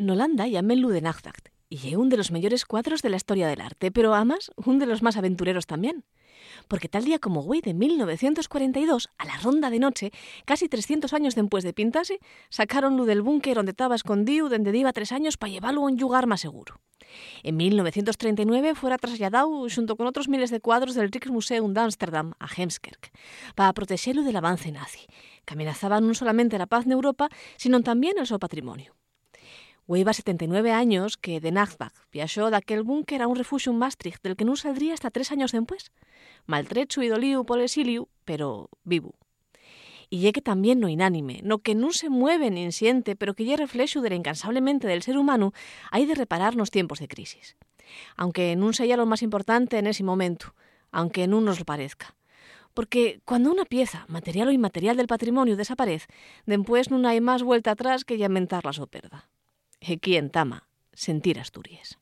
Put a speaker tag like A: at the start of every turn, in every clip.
A: Nolanda llamen de Nachtakt y es uno de los mejores cuadros de la historia del arte, pero además uno de los más aventureros también. Porque tal día como güey de 1942, a la ronda de noche, casi 300 años después de pintarse, sacaron del búnker donde estaba escondido, donde iba tres años, para llevarlo a un lugar más seguro. En 1939 fuera trasladado junto con otros miles de cuadros del Rijksmuseum de Ámsterdam a Hemskerk para protegerlo del avance nazi, que amenazaban no solamente la paz en Europa, sino también el su patrimonio. Hueva 79 años que de Nachtbach viajó de aquel búnker a un refugio en Maastricht del que no saldría hasta tres años después. Maltrecho y dolido por el exilio, pero vivo. Y ye que también no inánime, no que no se mueve ni siente, pero que ye reflejo del incansablemente del ser humano, hay de reparar los tiempos de crisis. Aunque no sea lo más importante en ese momento, aunque no nos lo parezca. Porque cuando una pieza, material o inmaterial del patrimonio, desaparece, después no hay más vuelta atrás que lamentarla o perda. Aquí en Tama, sentir Asturias.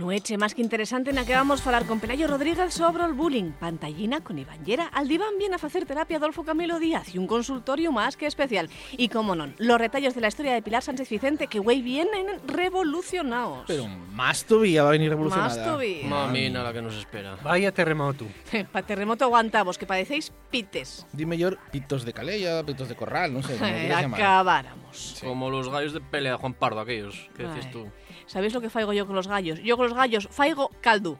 A: Noche más que interesante na que vamos falar con Pelayo Rodríguez sobre el bullying, pantallina con Iván Llera, al diván viene a hacer terapia Adolfo Camilo Díaz y un consultorio más que especial. Y como no, los retallos de la historia de Pilar Sánchez Vicente que güey vienen revolucionados.
B: Pero más todavía va a venir revolucionada.
A: Más todavía.
C: Mamina la que nos espera.
D: Vaya terremoto.
A: Pa terremoto aguantamos, que padecéis pites.
B: Dime yo, pitos de calella, pitos de corral, no sé. como quieras llamar.
A: Acabáramos.
C: Como los gallos de pelea de Juan Pardo, aquellos. ¿Qué
A: Ay.
C: decís tú?
A: ¿Sabéis lo que faigo yo con los gallos? Yo con los gallos faigo caldo.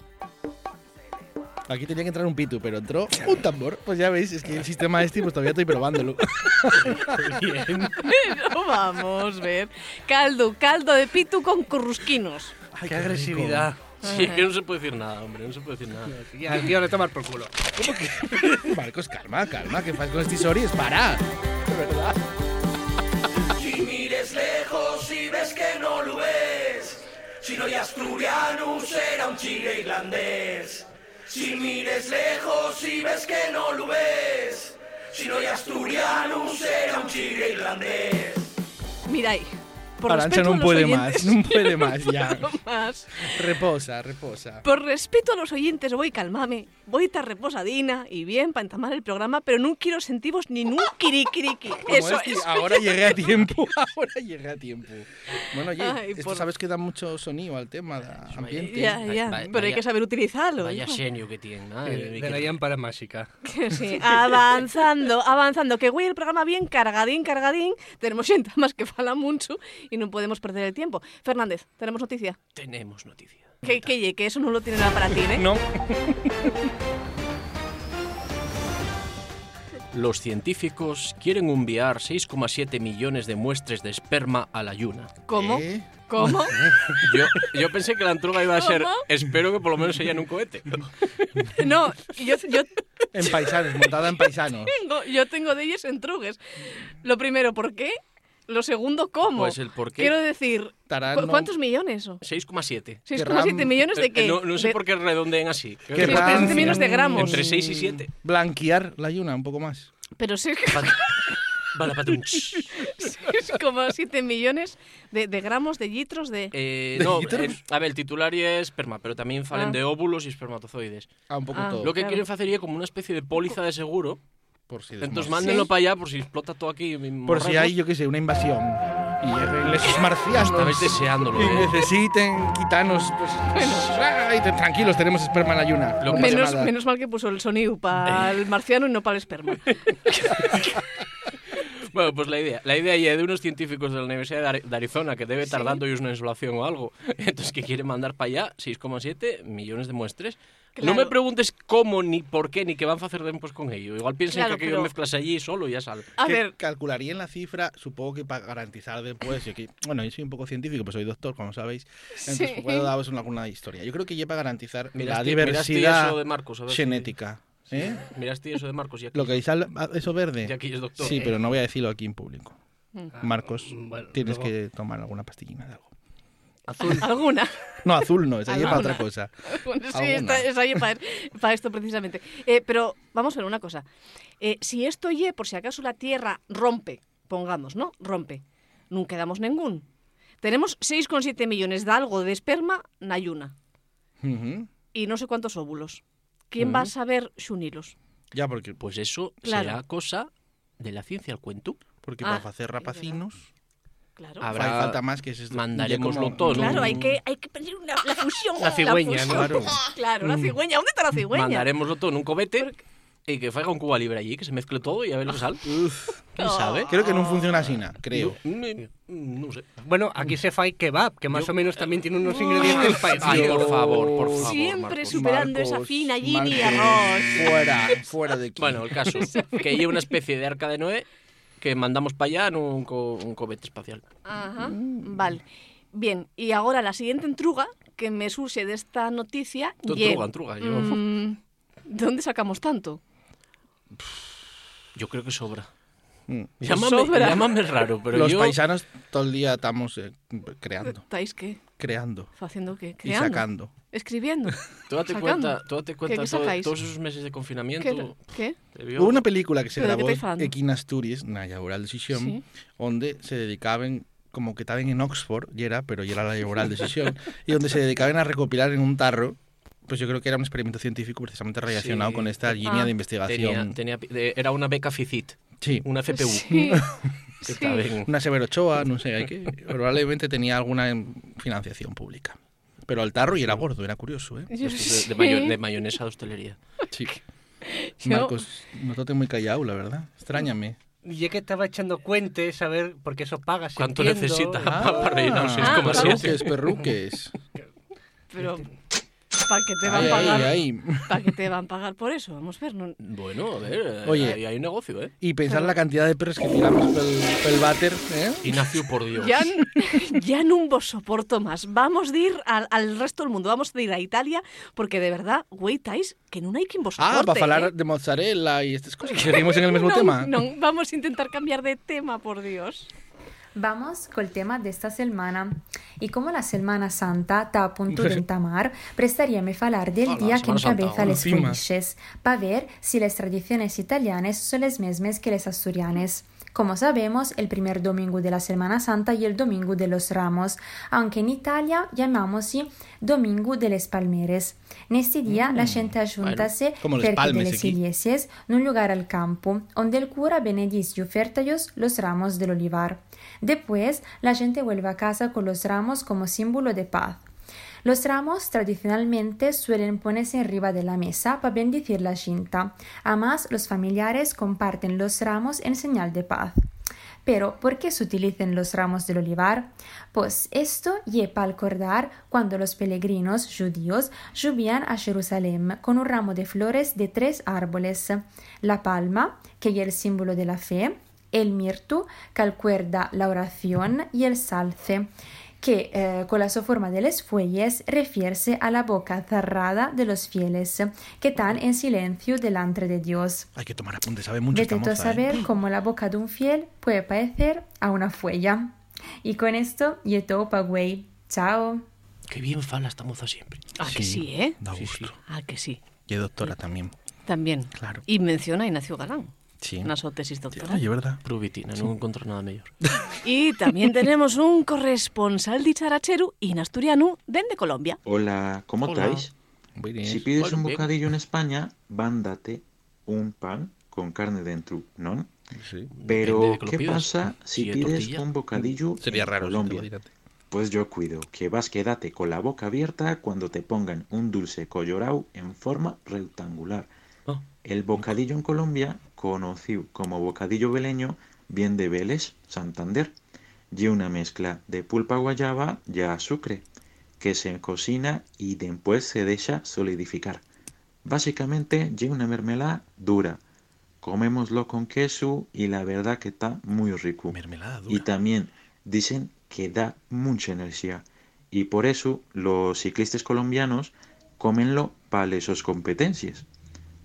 B: Aquí tenía que entrar un pitu, pero entró un tambor. Pues ya veis, es que el sistema este, pues todavía estoy probándolo.
D: Bien.
A: No vamos a ver. Caldo, caldo de pitu con currusquinos.
D: Qué agresividad.
C: Sí, que no se puede decir nada, hombre, no se puede decir nada.
D: Y al tío le tomar por culo.
B: Marcos, calma, calma, que fas con este stories? Para. De verdad.
E: Si mires lejos y ves que no lo ves, si no hay asturiano será un chile irlandés. Si mires lejos y ves que no lo ves, si no hay asturiano será un chile irlandés.
A: Mira ahí. Por
B: Arancha
A: respeto a
B: no
A: los
B: puede
A: oyentes,
B: más, no puede más ya.
A: no más.
B: Reposa, reposa.
A: Por respeto a los oyentes, voy calmame, voy estar reposadina y bien para entamar el programa, pero no quiero sentivos ni un kirikiriki. Eso es.
B: Ahora llegué a tiempo, ahora llegué a tiempo. Bueno, oye,
A: Ay,
B: esto
A: por-
B: sabes que da mucho sonido al tema, da ambiente.
A: Ya, ya,
C: Vaya-
A: pero hay que saber utilizarlo.
C: Vaya genio que tiene. ¿no?
D: De, de la lámpara mágica.
A: Sí, avanzando, avanzando, que voy el programa bien cargadín, cargadín, tenemos gente más que fala mucho y no podemos perder el tiempo. Fernández, tenemos noticia.
C: Tenemos noticia.
A: Que, que, eso no lo tiene nada para ti, ¿eh?
B: No,
C: Los científicos quieren enviar 6,7 millones de muestras de esperma a la Luna.
A: ¿Cómo?
B: ¿Eh?
A: ¿Cómo?
C: Yo, yo pensé que la antruga iba a ser.
A: ¿Cómo?
C: Espero que por lo menos sea en un cohete.
A: No, yo, yo,
B: en paisanos, montada en paisanos.
A: tengo, yo tengo de ellos en trugues. Lo primero, ¿por qué? Lo segundo, ¿cómo?
C: Pues el por qué.
A: Quiero decir,
B: Tarán,
A: ¿cu-
B: no-
A: ¿cuántos millones? o?
C: 6,7.
A: 6,7 millones de
C: Eh,
A: qué?
C: No, no sé
A: De-
C: por qué redondeen así.
B: Qué
C: que
A: 6,7
B: rancia.
A: millones de gramos.
C: Entre 6 y 7.
B: Blanquear la yuna un poco más.
A: Pero sí,
C: Vale, patrón.
A: 6,7 millones de, de gramos, de litros, de...
C: Eh,
B: ¿De
C: no,
B: litros?
C: eh, a ver, el titular es esperma, pero también falen
A: Ah.
C: de óvulos y espermatozoides.
B: Ah, un poco
A: Ah.
B: todo.
C: Lo que
A: Claro.
C: quieren hacer es como una especie de póliza de seguro.
B: Por si,
C: Entonces mándenlo
A: Sí.
C: para allá por si explota todo aquí.
B: por si hay, yo qué sé, una invasión. Y esos marcianos.
C: Estabais deseándolo.
B: Y
C: ¿eh?
B: necesiten quitarnos. Pues, ay, tranquilos, tenemos esperma en la yuna. No
A: Menos, menos mal que puso el sonido para el marciano y no para el esperma.
C: Bueno, pues la idea. La idea ya de unos científicos de la Universidad de Ari- de Arizona que debe estar dando ellos una insolación o algo. Entonces que quieren mandar para allá 6,7 millones de muestras. No me
A: Claro.
C: preguntes cómo, ni por qué, ni qué van a hacer después con ello. Igual piensen
A: Claro,
C: que aquello
A: pero-
C: mezclas allí solo y ya sale.
A: A
B: que
A: ver,
B: calcularían la cifra, supongo que para garantizar después. bueno, yo soy un poco científico, pues soy doctor, como sabéis. Entonces
A: Sí.
B: puedo daros alguna historia. Yo creo que lleva a garantizar la
C: Miraste- miraste
B: diversidad
C: eso de Marcos, a ver si-
B: genética. ¿eh?
C: Miraste eso de Marcos y aquí,
B: Lo que dice al- eso verde.
C: y aquí es doctor.
B: Sí, pero no voy a decirlo aquí en público. Marcos,
D: bueno,
B: tienes
D: luego-
B: que tomar alguna pastillina de algo.
D: Azul.
A: ¿Alguna?
B: No, azul no, es para
A: Alguna.
B: otra cosa.
A: Bueno, sí, está, está ahí para, para esto precisamente. Eh, pero vamos a ver una cosa. Eh, si esto oye, por si acaso la Tierra rompe, pongamos, ¿no? Rompe. No quedamos ningún. Tenemos 6,7 millones de algo de esperma na yuna.
B: Ujú.
A: Y no sé cuántos óvulos. ¿Quién va a saber xunilos?
B: Ya, porque,
C: Pues eso
A: Claro.
C: será cosa de la ciencia, el cuento.
B: porque
A: Ah,
B: para hacer
A: es
B: rapacinos
A: Claro.
C: Habrá-
B: falta más que es esto.
C: mandaremoslo
B: como-
C: todo.
A: Claro, hay que, hay que pedir una- la fusión.
D: La cigüeña,
A: fusión.
D: ¿no?
B: Claro.
A: Claro, la cigüeña. ¿Dónde está la cigüeña?
C: Mandaremoslo todo en un cobete y que faiga un Cuba libre allí, que se mezcle todo y a ver lo que sale. ¿Quién sabe?
B: Creo que no funciona así, na, creo.
C: No, mm, no sé.
D: Bueno, aquí se fai kebab, que más o menos también tiene unos ingredientes
C: Ay, por favor, por favor.
A: Siempre
C: Marcos.
A: superando esa fina Gini y arroz.
B: Fuera, fuera de aquí.
C: Bueno, el caso, que hay una especie de arca de Noé que mandamos para allá en un, co- un cohete espacial.
A: Ajá, vale. Bien, y ahora la siguiente entruga que me surge de esta noticia...
C: Tú entruga, entruga, yo-
A: mm, ¿De dónde sacamos tanto?
C: Yo creo que sobra.
B: Mm.
C: Llámame,
A: sobra.
C: llámame raro, pero
B: Los
C: yo...
B: paisanos todo el día estamos eh, creando,
A: ¿Estáis qué?
B: Creando
A: ¿Haciendo qué?
B: y
A: ¿Creando?
B: sacando.
A: ¿Escribiendo?
C: Tú date
A: sacando.
C: cuenta, tú date cuenta
A: qué
C: todo-
A: sacáis?
C: todos esos meses de
A: ¿Qué?
C: confinamiento.
A: ¿Qué?
C: vio-
B: Hubo una película que se
A: qué
B: grabó aquí en Asturias, na Laboral Decisión,
A: Sí.
B: donde se dedicaban, como que estaban en Oxford, y era, pero ya era la Laboral Decisión, y donde se dedicaban a recopilar en un tarro, pues yo creo que era un experimento científico precisamente relacionado
C: Sí.
B: con esta línea
A: Ah.
B: de investigación.
C: tenía, tenía, era una beca FICIT,
B: Sí,
C: una FPU.
A: Sí.
C: que
B: una Severo Ochoa, no sé, hay que, probablemente tenía alguna financiación pública. Pero el tarro y era gordo, era curioso, ¿eh?
A: Yo
C: de, de
A: sí.
C: mayo- de mayonesa de hostelería.
B: Sí.
A: Yo-
B: Marcos, notate muy callado, la verdad. Extrañame.
D: Y ya que estaba echando cuentes, a ver, porque eso pagas.
C: ¿Cuánto necesita para rellenar un
A: Ah,
C: 6,7?
B: perruques, perruques.
A: Pero, ¿para qué te van
B: Ahí,
A: a
B: ahí,
A: pagar?
B: ahí.
A: ¿Para qué te van a pagar por eso? Vamos a ver. No...
C: Bueno, a ver, eh,
B: Oye.
C: hay, hay un negocio, ¿eh?
B: Y pensar la cantidad de perros que tiramos pel, pel váter, ¿eh?
C: Ignacio, por Dios.
A: Ya, ya no vos soporto más. Vamos de ir al, al resto del mundo. Vamos de ir a Italia porque de verdad, güey, tais que no hay quien vos soporte.
B: Ah, para
A: ¿eh?
B: hablar de mozzarella y estas cosas. Seguimos en el mismo
A: No,
B: tema.
A: no, vamos a intentar cambiar de tema, por Dios.
F: Vamos col tema desta settimana. E come la Semana Santa sta a punto di entamar, prestaríame falar del
C: Hola,
F: día que
C: Semana Santa,
F: encabeza les felices, para ver si las tradiciones italianas son las mismas que las asturianas. Como sabemos, el primer domingo de la Semana Santa y el domingo de los Ramos, aunque en Italia llamamos Domingo de les Palmeres. En este día la gente
B: como les
F: cerca de las iglesias en un lugar al campo, donde el cura benedice y oferta los ramos del olivar. Después, la gente vuelve a casa con los ramos como símbolo de paz. Los ramos tradicionalmente suelen ponerse arriba de la mesa para bendecir la cinta. Además, los familiares comparten los ramos en señal de paz. Pero, ¿por qué se utilizan los ramos del olivar? Pues esto lleva para acordar cuando los peregrinos judíos subían a Jerusalén con un ramo de flores de tres árboles: la palma, que es el símbolo de la fe, el mirto, que recuerda la oración, y el salce, que eh, con la su forma de las fuelles refiere a la boca cerrada de los fieles, que están en silencio delante de Dios.
B: Hay que tomar apuntes, sabe mucho
F: a
B: moza, ¿eh?
F: saber cómo la boca de un fiel puede parecer a una fuella. Y con esto, y todo pa' güey. Chao.
C: Qué bien fala esta moza siempre.
A: Ah, que sí, ¿eh?
B: Da
C: Sí,
B: gusto.
C: sí.
A: Ah, que sí.
B: Y doctora también.
A: También.
B: Claro.
A: Y menciona a Ignacio Galán.
B: Sí.
A: Una su tesis doctoral.
B: Ay, es verdad.
C: Probitina, no encuentro nada mejor.
A: Y también tenemos un corresponsal dicharacheru in asturiano dende Colombia.
G: Hola, ¿cómo
C: Hola.
G: estáis?
B: Muy bien.
G: Si pides un
C: bien.
G: bocadillo en España, vándate un pan con carne dentro, ¿no?
B: Sí.
G: Pero,
C: de que lo
G: ¿qué pasa si
C: Si
G: pides
C: tortilla.
G: un bocadillo
B: Sería
G: en
B: raro. si
G: Colombia?
B: lo dirán.
G: Pues yo cuido que vas quédate con la boca abierta cuando te pongan un dulce colorado en forma rectangular.
C: Ah.
G: El bocadillo en Colombia, conocido como bocadillo veleño, viene de Vélez, Santander, y una mezcla de pulpa guayaba y azúcar, que se cocina y después se deja solidificar. Básicamente, y una mermelada dura. Comémoslo con queso y la verdad que está muy rico.
B: Mermelada
G: Y también dicen que da mucha energía. Y por eso los ciclistas colombianos comenlo para sus competencias.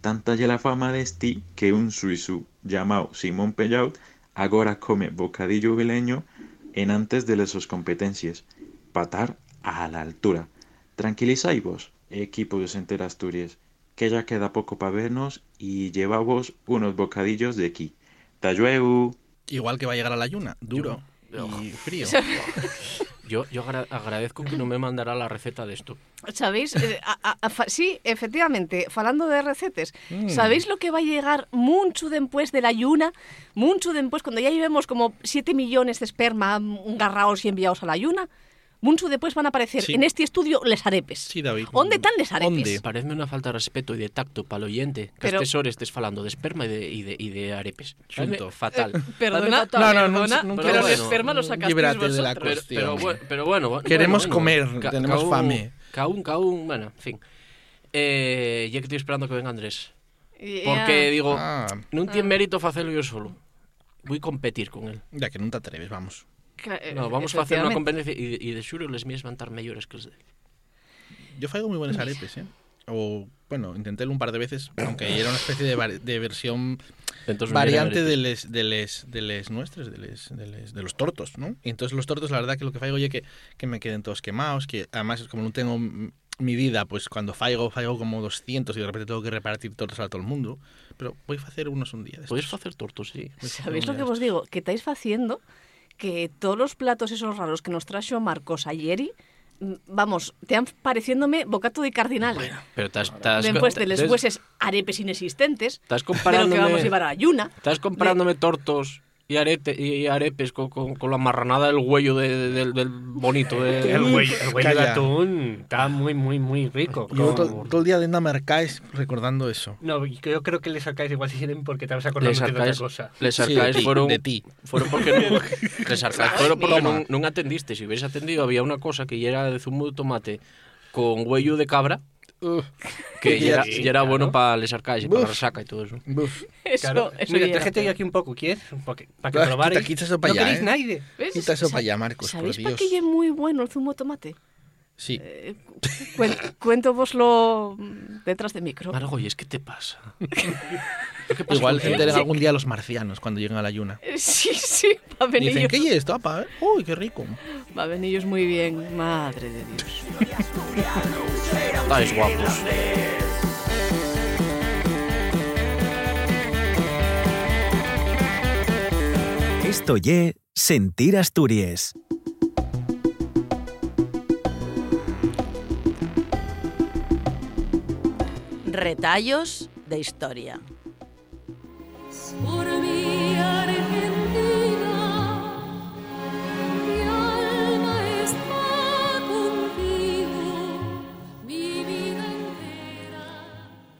G: Tanta ya la fama de este que un suizo llamado Simón Pellaut agora come bocadillo veleño en antes de las sus competencias, patar a la altura. Tranquilizáis vos, equipo de Center Asturias, que ya queda poco para vernos y llevamos unos bocadillos de aquí. Tallueu.
B: Igual que va a llegar a la yuna, duro
C: Yo-
B: y frío.
C: Yo, yo agra- agradezco que no me mandará la receta de esto.
A: ¿Sabéis? Eh, a- a- a fa- sí, efectivamente, falando de recetes,
B: Mm.
A: ¿sabéis lo que va a llegar mucho después de la yuna? Mucho después, cuando ya llevemos como 7 millones de esperma garraos y enviados a la yuna, mucho después van a aparecer
B: Sí.
A: en este estudio les arepes.
B: Sí, David.
A: ¿Dónde están les arepes?
B: ¿Dónde?
C: Parecme unha falta de respeto e de tacto para o oyente que
A: Pero-
C: estes horas estés falando de esperma e de, e de, e de arepes.
B: Xunto.
C: Parece Fatal.
A: Perdona,
C: Fatal.
B: No, no,
A: perdona,
B: nunca-
A: pero el esperma lo sacasteis
B: Líbrate de la
A: vosotros.
C: Pero,
B: cuestión.
C: pero, bueno, pero bueno, bueno,
B: Queremos
C: bueno,
B: comer,
C: ca-
B: tenemos
C: ca un-
B: fame.
C: Ca un, ca un, bueno, en fin. Eh, ya que estoy esperando que venga Andrés.
A: Ya.
C: Porque digo,
B: Ah,
C: non tiene mérito facelo yo solo. Voy competir con él.
B: ya que non te atreves, vamos.
A: Eh,
C: No, vamos a facer unha
A: efectivamente.
C: competencia e, e de xuro les mías van estar mellores que os de.
B: Yo faigo muy buenas arepes, ¿eh? O, bueno, intenté un par de veces, aunque era una especie de, var- de versión
C: Entonces,
B: variante de les, de les, de les nuestros, de, les, de, les- de los tortos, ¿no? Y entonces los tortos, la verdad que lo que faigo oye que, que me queden todos quemados, que además como no tengo mm, medida, pues cuando faigo, faigo como 200 y de repente tengo que repartir tortos a todo el mundo, pero voy a hacer unos un día. estos.
C: facer tortos, sí.
B: Hacer
A: ¿Sabéis lo que vos digo? Que estáis haciendo que todos los platos esos raros que nos trajo Marcos ayer, mm, vamos, te han pareciéndome bocato de cardinal.
C: Pero estás, estás,
A: Después de les hueses arepes inexistentes,
C: Estás
A: de lo que
C: comparándome,
A: vamos a llevar a la yuna.
C: estás comparándome tortos y, arete, y arepes con, con, con la marranada del huello de- de- del, del bonito. De,
D: El güey, el de atún está muy, muy, muy rico.
B: Yo
D: Como-
B: todo, todo el día de anda mercáis recordando eso.
D: No, y que yo creo que le sacáis igual si quieren porque te vas a acordar
C: les
D: de otra cosa.
C: les
B: Sí, de
C: arcáis
B: ti,
C: fueron,
B: de ti.
C: fueron porque les arcáis fueron porque non atendiste. Si hubieras atendido, había una cosa que ya era de zumo de tomate con huello de cabra, que ya era,
B: sí,
C: ya era
D: claro.
C: bueno para les arcáis y para la resaca y todo eso.
B: Buf.
A: Eso,
D: Claro.
A: eso
D: Mira,
A: feo.
D: aquí un poco, ¿quieres? Para que, para que
B: Ah,
D: probaréis.
B: quita- quita eso pa'
D: no
B: allá,
D: queréis
B: ¿eh?
D: nadie.
B: Quita eso para allá, Marcos,
A: ¿Sabéis para qué es muy bueno el zumo de tomate?
B: Sí.
A: Eh, cuen- cuento voslo detrás de micro.
C: Margoyes, ¿qué te pasa? ¿Qué pasa
B: Igual enteran algún día los marcianos cuando lleguen a la yuna.
A: Eh, Sí, sí, va a
B: Y
A: venir
B: dicen, ¿qué es esto, apa? Uy, qué rico.
A: Va a venir ellos muy bien, madre de Dios.
C: Estáis guapos.
H: Esto ye Sentir Asturias.
I: Retallos de historia.
J: Por mi Argentina, mi alma está contigo, mi vida entera.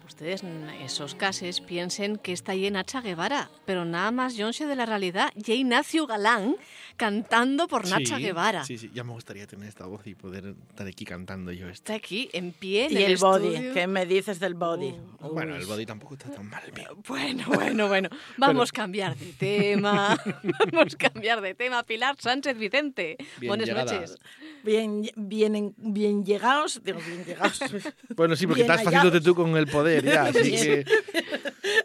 A: Ustedes en esos casos piensen que está ahí Nacha Guevara, pero nada más Jonse de la realidad, ya Ignacio Galán cantando por Nacha
B: Sí,
A: Guevara.
B: Sí, sí, ya me gustaría tener esta voz y poder estar aquí cantando yo esto.
A: Está aquí, en pie, en
I: Y el body,
A: estudio.
I: ¿qué me dices del body?
A: Uh,
B: Bueno, el body tampoco está tan mal. bien.
A: Bueno, bueno, bueno. Vamos a cambiar de tema. Vamos a cambiar de tema. Pilar Sánchez Vicente.
B: Bien
A: Buenas
B: llegada.
A: noches.
I: Bien, bien, bien llegados, digo, bien llegados.
B: Bueno, sí, porque
I: Bien
B: estás haciéndote tú con el poder ya, así que...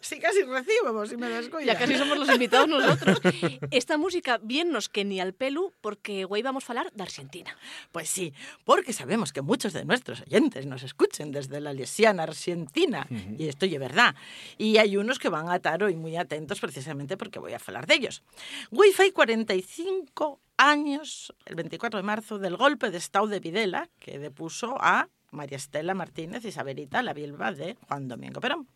I: sí, casi recibo, si me descuidas.
A: Ya casi somos los invitados nosotros. Esta música bien nos que ni al pelu porque hoy vamos a hablar de Argentina.
I: Pues sí, porque sabemos que muchos de nuestros oyentes nos escuchen desde la lesiana argentina, y esto es verdad. Y hay unos que van a estar hoy muy atentos precisamente porque voy a hablar de ellos. Wi-Fi 45 años, el 24 de marzo, del golpe de Estado de Videla, que depuso a María Estela Martínez y Saberita, la viuda de Juan Domingo Perón.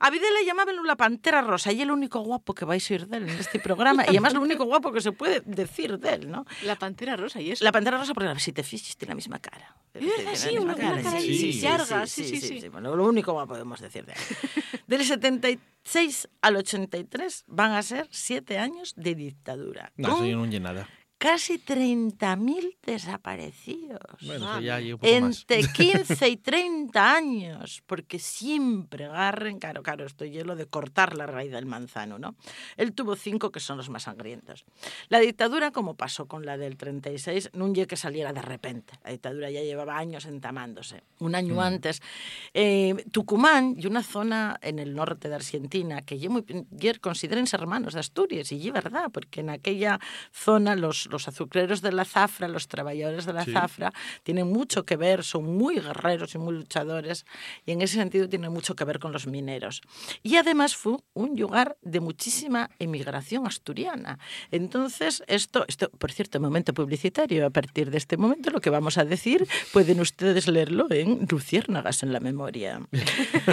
I: A Videla llamábanlo la Pantera Rosa y es el único guapo que vais a oír de él en este programa y además lo único guapo que se puede decir de él, ¿no?
A: La Pantera Rosa y eso.
I: La pantera rosa, porque si te fijas, tiene la misma cara.
A: Es verdad, sí, una- cara
B: así
A: larga, sí, sí, sí.
I: Bueno, lo único que podemos decir de él. Del 76 al 83 van a ser siete años de dictadura.
B: No,
I: con
B: eso yo no oye nada.
I: Casi 30.000 desaparecidos.
B: Bueno, ya un poco más.
I: Entre 15 y 30 años, porque siempre agarren, claro, claro, esto es lo de cortar la raíz del manzano, ¿no? Él tuvo cinco que son los más sangrientos. La dictadura, como pasó con la del 36, no lle que saliera de repente. La dictadura ya llevaba años entamándose. Un año
K: Mm.
I: antes, eh, Tucumán y una zona en el norte de Argentina que lle muy, lle considérense hermanos de Asturias, y es verdad, porque en aquella zona los, los azucareros de la zafra, los trabajadores de la
K: Sí.
I: zafra, tienen mucho que ver, son muy guerreros y muy luchadores, y en ese sentido tienen mucho que ver con los mineros. Y además fue un lugar de muchísima emigración asturiana. Entonces, esto, esto, por cierto, momento publicitario, a partir de este momento lo que vamos a decir pueden ustedes leerlo en Luciérnagas en la memoria.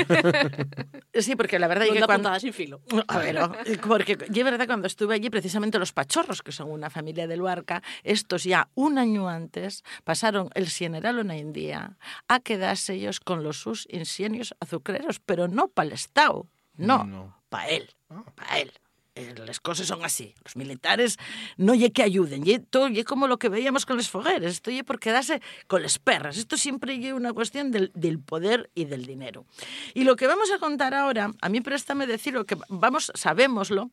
I: Sí, porque la verdad es que cuando...
A: sin filo.
I: A ver, oh, porque yo verdad cuando estuve allí, precisamente los pachorros, que son una familia de Luarca, estos ya un año antes pasaron el General una India a quedarse ellos con los sus ingenios azucareros, pero no para el Estado, no,
B: No.
I: para él, para él. Eh, Las cosas son así. Los militares no lle que ayuden, lle, todo lle como lo que veíamos con los fogueres, esto lle por quedarse con las perras. Esto siempre lle una cuestión del, del poder y del dinero. Y lo que vamos a contar ahora, a mí préstame decirlo que vamos, sabémoslo,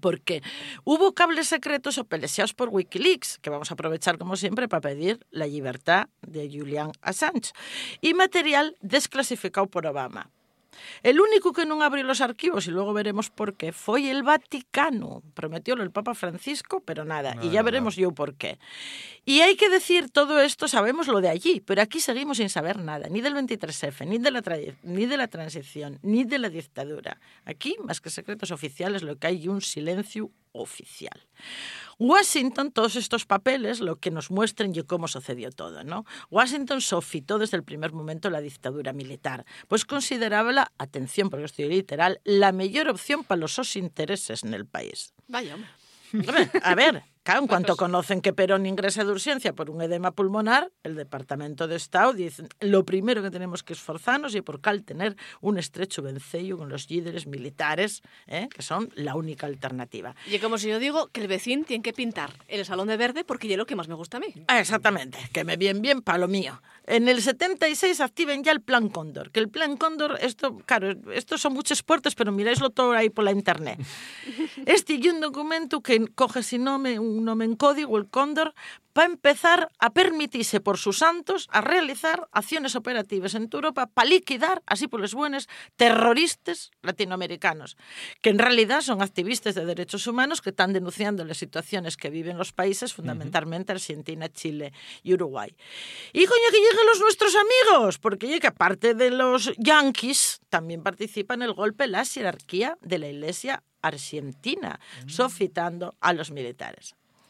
I: porque hubo cables secretos opelexados por Wikileaks, que vamos a aprovechar como siempre para pedir la libertad de Julian Assange, y material desclasificado por Obama. El único que non abriu os arquivos, e logo veremos por qué, foi el Vaticano. Prometiólo el Papa Francisco, pero nada. y ya veremos yo por qué. Y hay que decir, todo esto sabemos lo de allí, pero aquí seguimos sin saber nada, ni del 23F, ni de la, ni de la transición, ni de la dictadura. Aquí, más que secretos oficiales, lo que hay es un silencio oficial. Washington, todos estos papeles, lo que nos muestran y cómo sucedió todo, ¿no? Washington sofitó desde el primer momento la dictadura militar, pues consideraba la, atención, porque estoy literal, la mejor opción para los sus intereses en el país.
A: Vaya. Hombre,
I: A ver, claro, en cuanto conocen que Perón ingresa de urgencia por un edema pulmonar, el Departamento de Estado dice lo primero que tenemos que esforzarnos y por cal tener un estrecho vencello con los líderes militares, ¿eh? que son la única alternativa.
A: Y como si yo digo que el vecino tiene que pintar el salón de verde porque es lo que más me gusta a mí.
I: Ah, Exactamente, que me bien bien para lo mío. En el 76 activen ya el Plan Cóndor, que el Plan Cóndor, esto, claro, estos son muchos puertos, pero miráislo todo ahí por la internet. Este y un documento que coge sin nome, un nome en código, el Cóndor, para empezar a permitirse por sus santos a realizar acciones operativas en Europa para liquidar, así por los buenos, terroristas latinoamericanos, que en realidad son activistas de derechos humanos que están denunciando las situaciones que viven los países, fundamentalmente Argentina, Chile y Uruguay. Y coño, que lleguen los nuestros amigos, porque que aparte de los yanquis, también participa en el golpe la jerarquía de la Iglesia argentina, sofitando a los militares.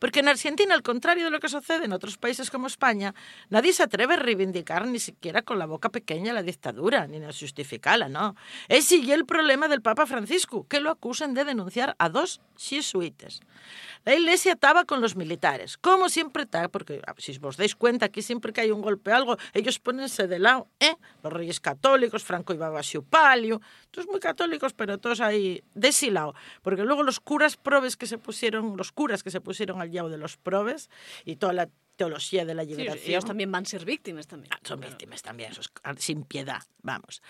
I: Porque en Argentina, al contrario de lo que sucede en otros países como España, nadie se atreve a reivindicar ni siquiera con la boca pequeña la dictadura, ni a justificarla, ¿no? Ese y el problema del Papa Francisco, que lo acusan de denunciar a dos jesuitas. La iglesia estaba con los militares, como siempre está, porque ah, si os dais cuenta, aquí siempre que hay un golpe o algo, ellos ponense de lado, ¿eh? Los reyes católicos, Franco y Babasio Palio, todos muy católicos, pero todos ahí de ese lado. Porque luego los curas probes que se pusieron, los curas que se pusieron al lado de los probes y toda la teología de la
A: Sí,
I: liberación.
A: ellos también van a ser víctimas también.
I: Son víctimas también, eso es sin piedad, vamos.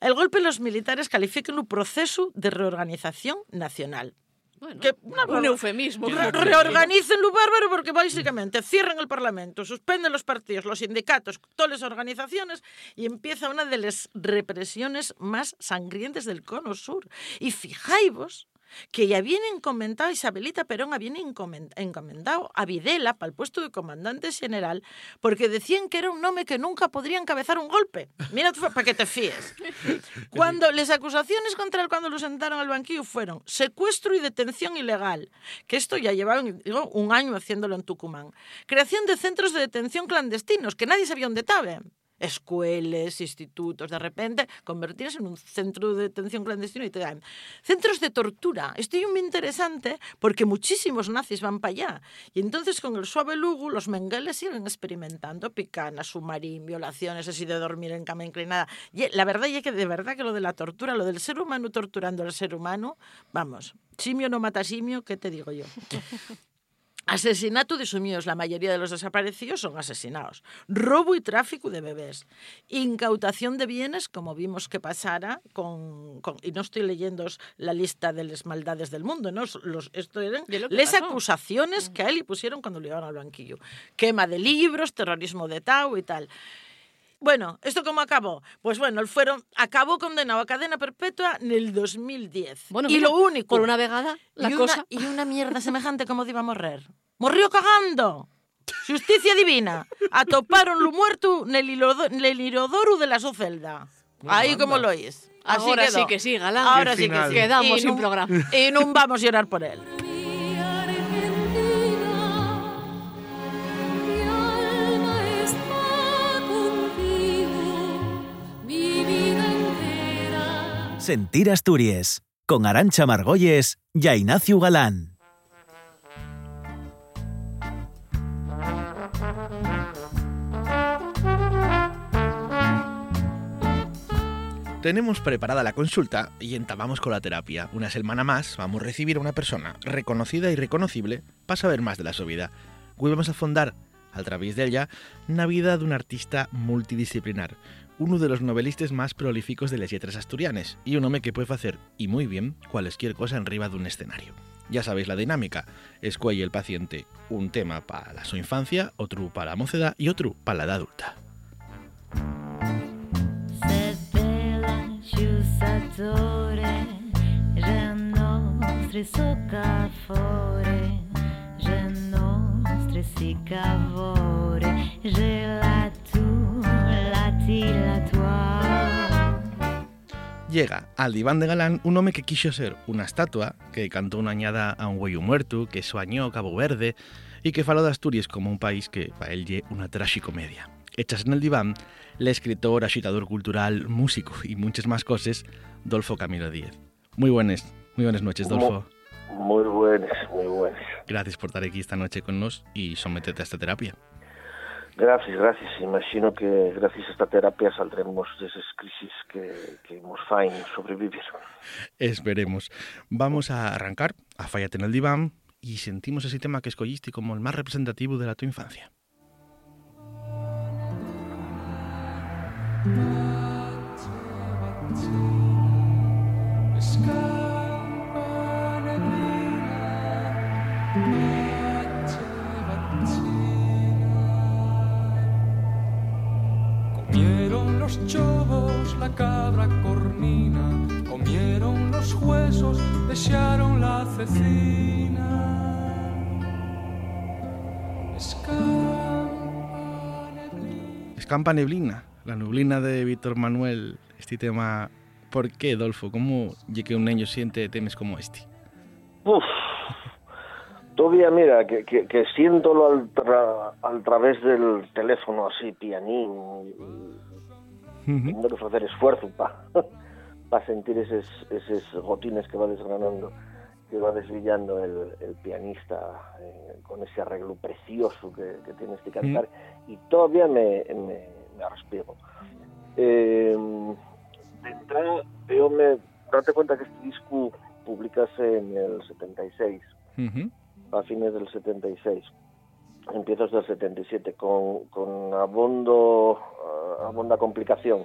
I: El golpe de los militares califican un proceso de reorganización nacional.
A: Bueno,
I: Que una
A: un eufemismo.
I: Re- reorganicen lo bárbaro porque básicamente cierran el Parlamento, suspenden los partidos, los sindicatos, todas las organizaciones y empieza una de las represiones más sangrientas del cono sur. Y fijáis que ya habían encomendado, Isabelita Perón encomen- encomendado a Videla para el puesto de comandante general porque decían que era un nombre que nunca podría encabezar un golpe. Mira para que te fíes. Cuando las acusaciones contra él cuando lo sentaron al banquillo fueron secuestro y detención ilegal, que esto ya llevaban digo, un año haciéndolo en Tucumán. Creación de centros de detención clandestinos, que nadie sabía dónde estaban. Escuelas, institutos, de repente convertirse en un centro de detención clandestino y te dan centros de tortura. Esto es muy interesante porque muchísimos nazis van para allá. Y entonces con el suave lugo los mengueles siguen experimentando picanas, submarín, violaciones, así de dormir en cama inclinada. Y la verdad es que de verdad que lo de la tortura, lo del ser humano torturando al ser humano, vamos, simio no mata simio, ¿qué te digo yo? Asesinato de sumios, la mayoría de los desaparecidos son asesinados. Robo y tráfico de bebés. Incautación de bienes, como vimos que pasara con... con- y no estoy leyendo la lista de las maldades del mundo, ¿no? Los, esto eran
A: pasó.
I: acusaciones que a él le pusieron cuando lo llevaron al banquillo. Quema de libros, terrorismo de Tau y tal. Bueno, ¿esto cómo acabó? Pues bueno, él fueron, acabó condenado a cadena perpetua en el 2010.
A: Bueno,
I: y
A: mira,
I: lo único...
A: Por una vegada, la
I: y
A: cosa...
I: Una, y una mierda semejante como iba a morrer. Morrió cagando. Justicia divina. Atoparon lo muerto nel ilodo- nel irodoru de la su celda. Ahí como lo oís. Así
A: Ahora
I: quedó.
A: sí que sí, galán.
I: Ahora sí que sí.
A: Quedamos
I: Y
A: sin programa.
I: Y no vamos a llorar por él.
H: Sentir Asturias, con Arancha Margolles y Ignacio Galán.
B: Tenemos preparada la consulta y entabamos con la terapia. Una semana más vamos a recibir a una persona reconocida y reconocible para saber más de la su vida. Hoy vamos a fondar, a través de ella, la vida de un artista multidisciplinar, uno de los novelistas más prolíficos de las letras asturianes y un hombre que puede hacer, y muy bien, cualquier cosa en riba de un escenario. Ya sabéis la dinámica. Escuelle el paciente un tema para su infancia, otro para la mocedad y otro para la edad adulta. Llega al diván de Galán un hombre que quiso ser una estatua, que cantó una añada a un güeyo muerto, que soñó Cabo Verde y que faló de Asturias como un país que para él lle una tragicomedia. Hechas en el diván, el escritor, agitador cultural, músico y muchas más cosas, Dolfo Camilo Díez. Muy buenas, muy buenas noches, Dolfo.
L: Muy buenas, muy buenas.
B: Gracias por estar aquí esta noche con nos y someterte a esta terapia.
L: Gracias, gracias. Imagino que gracias a esta terapia saldremos de esas crisis que, que hemos fain sobrevivir.
B: Esperemos. Vamos a arrancar a Fallate en el diván y sentimos ese tema que escogiste como el más representativo de la tu infancia.
M: Comieron los chobos la cabra cornina, comieron los huesos, desearon la cecina. Escampa neblina.
B: Escampa Neblina, la neblina de Víctor Manuel, este tema. ¿Por qué, Dolfo? ¿Cómo ye que un niño siente temas como este?
L: Uf. Todavía, mira, que, que, que siéntolo al, tra- al través del teléfono así, pianín, tengo que hacer esfuerzo para pa sentir esos, esos gotines que va desgranando, que va desvillando el, el pianista eh, con ese arreglo precioso que, que tienes que cantar, y todavía me, me, me respiro. Eh, de entrada, yo me date cuenta que este disco publicase en el 76, a fines del 76, empiezos del 77, con, con abondo, ah, abonda complicación.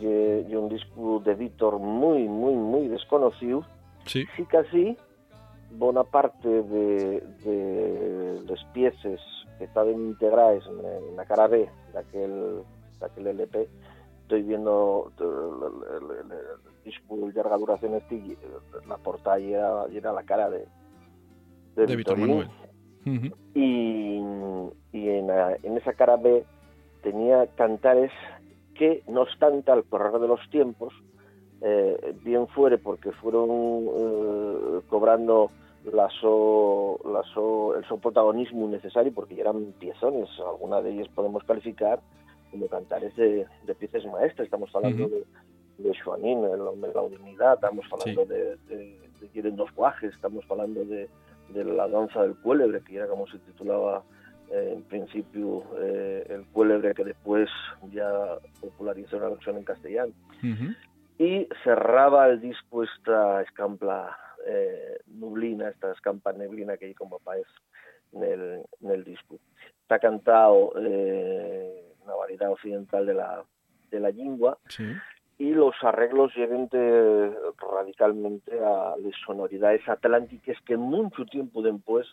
L: Y, y un disco de Víctor muy, muy, muy desconocido.
B: Sí.
L: Sí que así, buena parte de, de las piezas que estaban integradas la cara B de aquel, de aquel LP, estoy viendo el, el- el- el disco de larga duración este eh, la portada era, era la cara de, de,
B: De Víctor
L: Y, y en, la- en esa cara B tenía cantares que, no obstante, al correr de los tiempos, eh, bien fuere porque fueron eh, cobrando la so, la so- el so protagonismo necesario, porque eran piezones, alguna de ellas podemos calificar como cantares de, de piezas maestras, estamos hablando
B: Ujú.
L: de, de Joanín, el hombre de la unidad, estamos hablando
B: Sí.
L: de, de, de Quieren dos guajes, estamos hablando de, de la danza del cuélebre, que era como se titulaba eh, en principio eh, el cuélebre que después ya popularizó la versión en castellano. Y cerraba el disco esta escampla eh, nublina, esta escampa neblina que hay como país nel, nel disco. Está cantado eh, una variedad occidental de la, de la lingua
B: Sí.
L: Y los arreglos llegan de- radicalmente a las sonoridades atlánticas que mucho tiempo después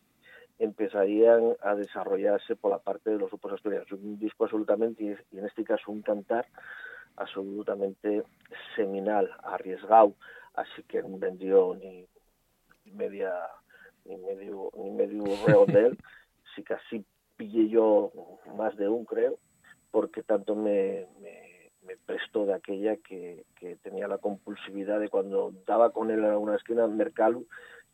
L: empezarían a desarrollarse por la parte de los grupos asturianos. Un disco absolutamente, y en este caso un cantar absolutamente seminal, arriesgado, así que no vendió ni, media ni medio ni medio redondel, sí casi pillé yo más de un creo, porque tanto me, me, me prestó de aquella que, que tenía la compulsividad de cuando daba con él en alguna esquina, mercalu,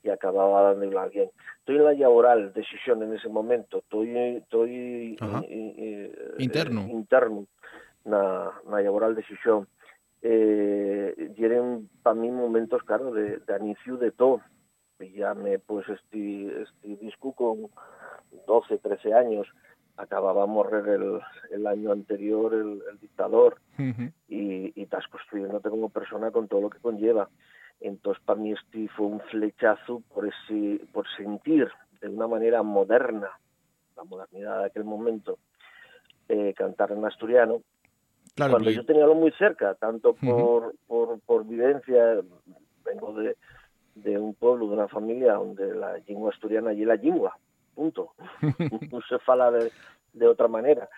L: y acababa dándole a alguien. Estoy en la laboral decisión en ese momento, estoy, estoy eh, eh,
B: Interno.
L: interno na, na laboral decisión. Eh, tienen para mí momentos, claro, de, de inicio de todo. Pillame pues este, este disco con 12, 13 años, acababa de morrer el, el año anterior el, el dictador
B: Ujú.
L: y, y estás construyéndote como persona con todo lo que conlleva. Entonces, para mí este fue un flechazo por, ese, por sentir de una manera moderna, la modernidad de aquel momento, eh, cantar en asturiano,
B: Claro,
L: cuando yo tenía lo muy cerca, tanto por, por, por vivencia, vengo de, de un pueblo, de una familia donde la lengua asturiana y la lengua, punto. no se fala de, de otra manera.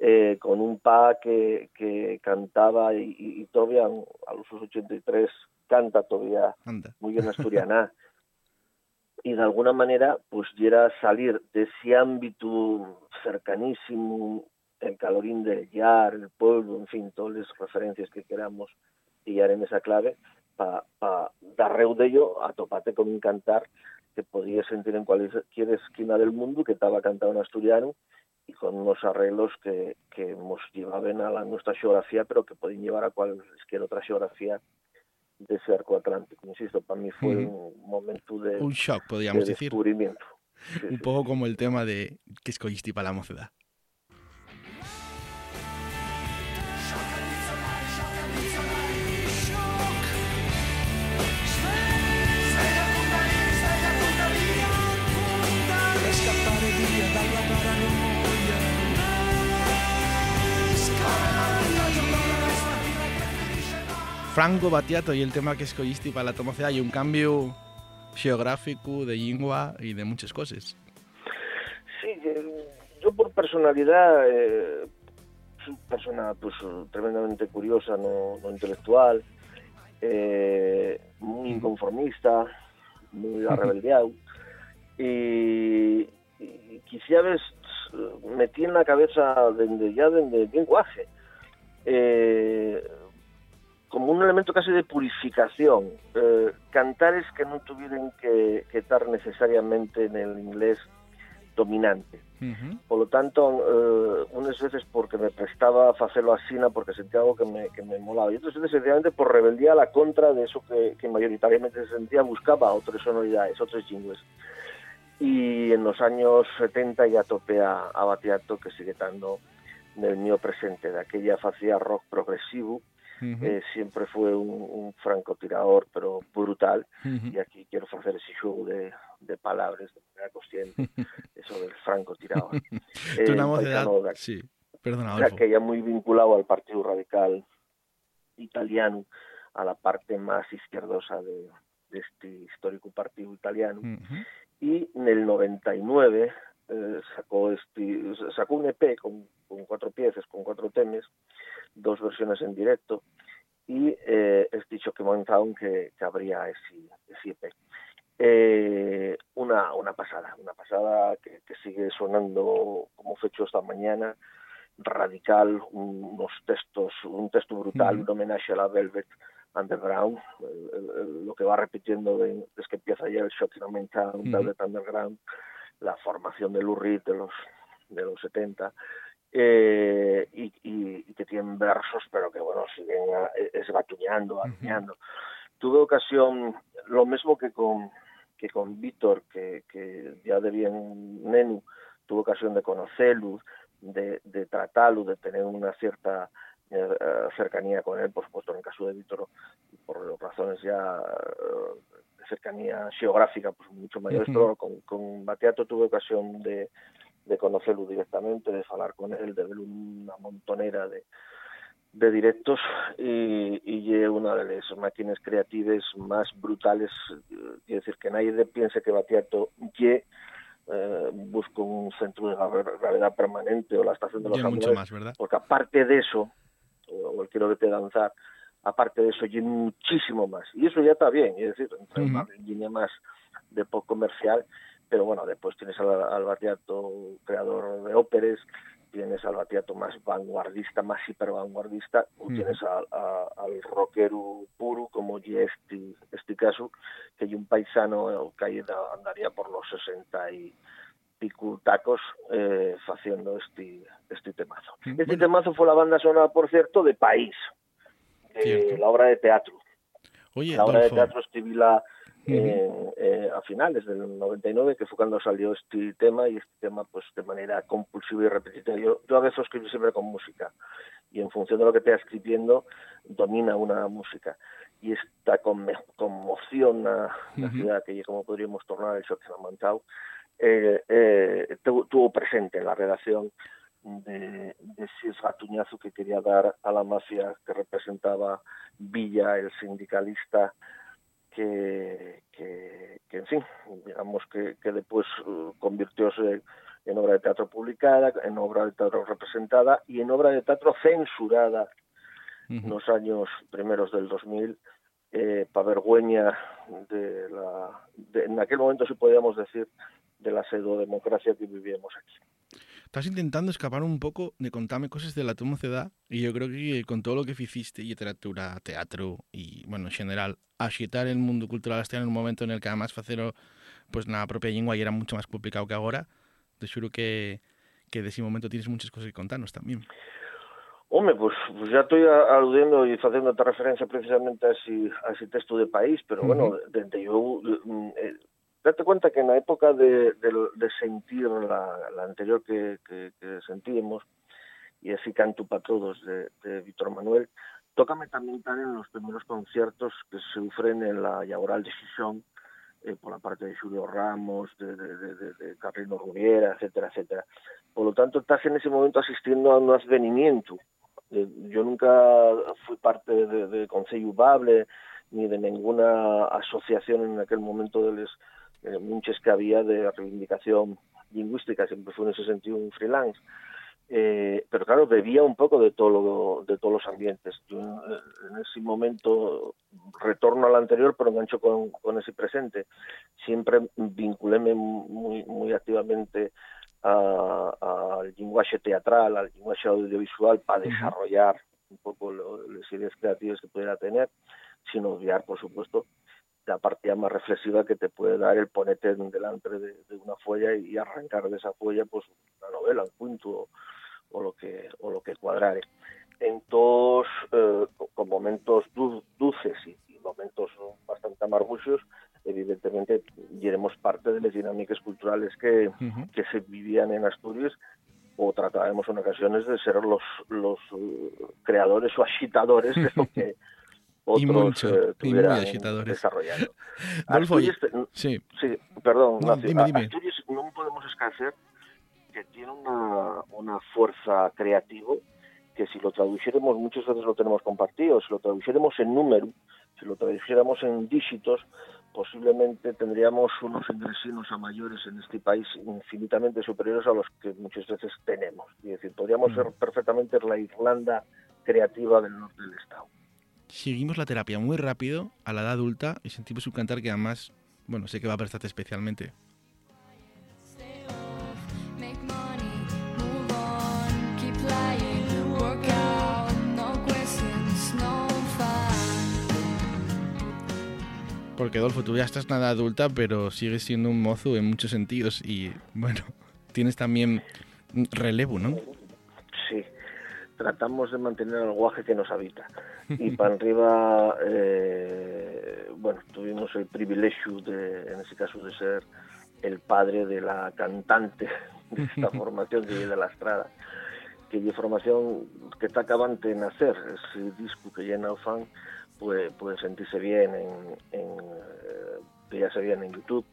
L: Eh, con un pa que, que cantaba y, y, y todavía a los 83 canta todavía
B: Anda.
L: muy bien asturiana y de alguna manera pues era salir de ese ámbito cercanísimo el calorín del yar, el pueblo, en fin, todas las referencias que queramos pillar en esa clave para pa dar reu de ello a topate con un cantar que podía sentir en cualquier esquina del mundo que estaba cantado en asturiano y con unos arreglos que, que nos llevaban a la, nuestra geografía, pero que podían llevar a cualquier otra geografía de ese arco atlántico. Insisto, para mí fue un momento de,
B: Un shock, podríamos
L: de
B: decir.
L: descubrimiento.
B: Un poco como el tema de que escogiste para la mocedad. Franco Battiato y el tema que escogiste para la tomocedad hay un cambio geográfico de lengua y de muchas cosas.
L: Sí, eh, yo por personalidad eh, soy una persona pues tremendamente curiosa, no, no intelectual, eh, muy inconformista, muy arrebeldeado y, y ves metí en la cabeza desde ya desde bien guaje eh, como un elemento casi de purificación. Eh, cantares que no tuvieran que, que estar necesariamente en el inglés dominante. Por lo tanto, eh, unas veces porque me prestaba a hacerlo así, porque sentía algo que me, que me molaba, y otras veces sencillamente por rebeldía a la contra de eso que, que mayoritariamente se sentía, buscaba otras sonoridades, otros jingles. Y en los años 70 ya topé a, a Batiato, que sigue estando en el mío presente, de aquella hacía rock progresivo,
B: Ujú.
L: eh, siempre fue un, un francotirador, pero brutal,
B: Ujú.
L: y aquí quiero hacer ese juego de, de palabras de manera consciente, eso del francotirador. Eh, paisano de-
B: sí. Perdona,
L: o sea, que ya muy vinculado al Partido Radical italiano, a la parte más izquierdosa de, de este histórico partido italiano.
B: Ujú.
L: Y en el 99 eh, sacó, este, sacó un EP con, con cuatro piezas, con cuatro temas, dos versiones en directo, y eh, es dicho que montaron que, que habría ese, ese EP. Eh, una, una pasada, una pasada que, que sigue sonando como fecho esta mañana, radical, un- unos textos, un texto brutal,
B: Ujú.
L: un homenaje a la Velvet Underground, el- el- el- lo que va repitiendo de- desde que empieza ya el Shocking Aumenta, un
B: Ujú.
L: Velvet Underground, la formación de Reed de los, de los 70, eh, y, y- y que tienen versos, pero que bueno, siguen ah, esbatuñando, aruñando. Tuve ocasión, lo mismo que con que con Víctor, que, que ya de bien nenu, tuve ocasión de conocerlo, de, de tratarlo, de tener una cierta eh, cercanía con él, por supuesto, en el caso de Víctor, por razones ya eh, cercanía xeográfica pues mucho
B: Ujú.
L: pero con, con Batiato tuve ocasión de, de conocerlo directamente, de falar con él, de ver unha montonera de, de directos y, y una de las máquinas creatives más brutales, eh, quiero decir que nadie piense que Batiato lle eh, busca un centro de gra- gravedad permanente o la estación de los Ángeles,
B: más, ¿verdad?
L: porque aparte de eso, o el quiero verte danzar, aparte de eso, y muchísimo más. Y eso ya está bien, es decir,
B: Ujú.
L: una línea más de pop comercial, pero bueno, después tienes al, al Batiato creador de óperes, tienes al Batiato más vanguardista, más hiper vanguardista, o
B: Ujú.
L: tienes al, a- al rockero puro como y este, caso, que hay un paisano que andaría por los 60 y pico tacos eh, haciendo este, este temazo. Este temazo fue la banda sonora, por cierto, de País, eh, la obra de teatro.
B: Oye,
L: la obra de teatro escribíla
B: Ujú.
L: en- eh, a finales del 99, que fue cuando salió este tema, y este tema pues de manera compulsiva y repetitiva. Yo, yo a veces escribo siempre con música, y en función de lo que te escribiendo, domina una música. Y esta conme- conmoción a la
B: Ujú.
L: ciudad, que como podríamos tornar el montado, eh, eh, tuvo, tuvo presente en la redacción de, de ese ratuñazo que quería dar a la mafia que representaba Villa, el sindicalista, que, que, que, en fin, digamos que, que después uh, convirtióse en obra de teatro publicada, en obra de teatro representada y en obra de teatro censurada
B: Ujú.
L: nos años primeros del 2000 eh, para vergüenza de la de, en aquel momento si podíamos decir de la pseudo-democracia que vivíamos aquí.
B: Estás intentando escapar un poco de contarme cosas de la tu mocedad y yo creo que con todo lo que hiciste, literatura, teatro y, bueno, en general, axitar el mundo cultural hasta en un momento en el que además facero pues na propia lengua y era mucho más complicado que ahora, te xuro que, que de ese momento tienes muchas cosas que contarnos también.
L: Home, pues, pues ya estoy a- aludiendo y haciendo otra referencia precisamente a ese, a ese texto de país, pero bueno, yo, mm, eh, date cuenta que en la época de, sentir la, anterior que, que, sentíamos, y así canto para todos de, de Víctor Manuel, tócame también estar en los primeros conciertos que se sufren en la Yagoral de eh, por la parte de Julio Ramos, de, de, de, Carlino Rubiera, etcétera, etcétera. Por lo tanto, estás en ese momento asistiendo a un advenimiento. Eh, yo nunca fui parte de, de Concello Bable ni de ninguna asociación en aquel momento de los eh, muchos que había de reivindicación lingüística, siempre fue en ese sentido un freelance. Eh, pero claro, bebía un poco de todo lo- de todos los ambientes. Yo eh, en ese momento retorno al anterior, pero engancho con, con ese presente. Siempre vinculéme muy, muy activamente a- al lenguaje teatral, al lenguaje audiovisual para desarrollar un poco las ideas creativas que pudiera tener, sin obviar, por supuesto, la partida más reflexiva que te puede dar el ponerte delante de, de una folla y arrancar de esa folla pues una novela, un cuento o, o lo que o lo que cuadrare. Entonces, eh, con- momentos du- dulces y, y momentos bastante amarguchos, evidentemente iremos parte de las dinámicas culturales que,
B: Ujú.
L: que se vivían en Asturias o trataremos en ocasiones de ser los, los eh, creadores o agitadores de lo que
B: Y
L: otros
B: mucho,
L: eh,
B: y muy agitadores.
L: desarrollando.
B: Adolfo, oye,
L: Asturias, te-
B: sí.
L: Sí, perdón,
B: No, dime, dime.
L: Asturias no podemos escasear que tiene una, una fuerza creativa que si lo traduciéramos, muchas veces lo tenemos compartido, si lo traduciéramos en número, si lo traduciéramos en dígitos, posiblemente tendríamos unos ingresos a mayores en este país infinitamente superiores a los que muchas veces tenemos. Es decir, podríamos
B: Mm.
L: ser perfectamente la Irlanda creativa del norte del Estado.
B: Seguimos la terapia muy rápido a la edad adulta y sentimos un cantar que además, bueno, sé que va a prestarte especialmente. Porque Adolfo, tú ya estás en la edad adulta, pero sigues siendo un mozo en muchos sentidos y, bueno, tienes también relevo, ¿no?
L: Tratamos de mantener el guaje que nos habita. Y para arriba, eh, bueno, tuvimos el privilegio, de, en ese caso, de ser el padre de la cantante de esta formación que de la Estrada, que es formación que está acabante de nacer, ese disco que llena el fan, puede, puede sentirse bien en, en, eh, que ya se veían en YouTube.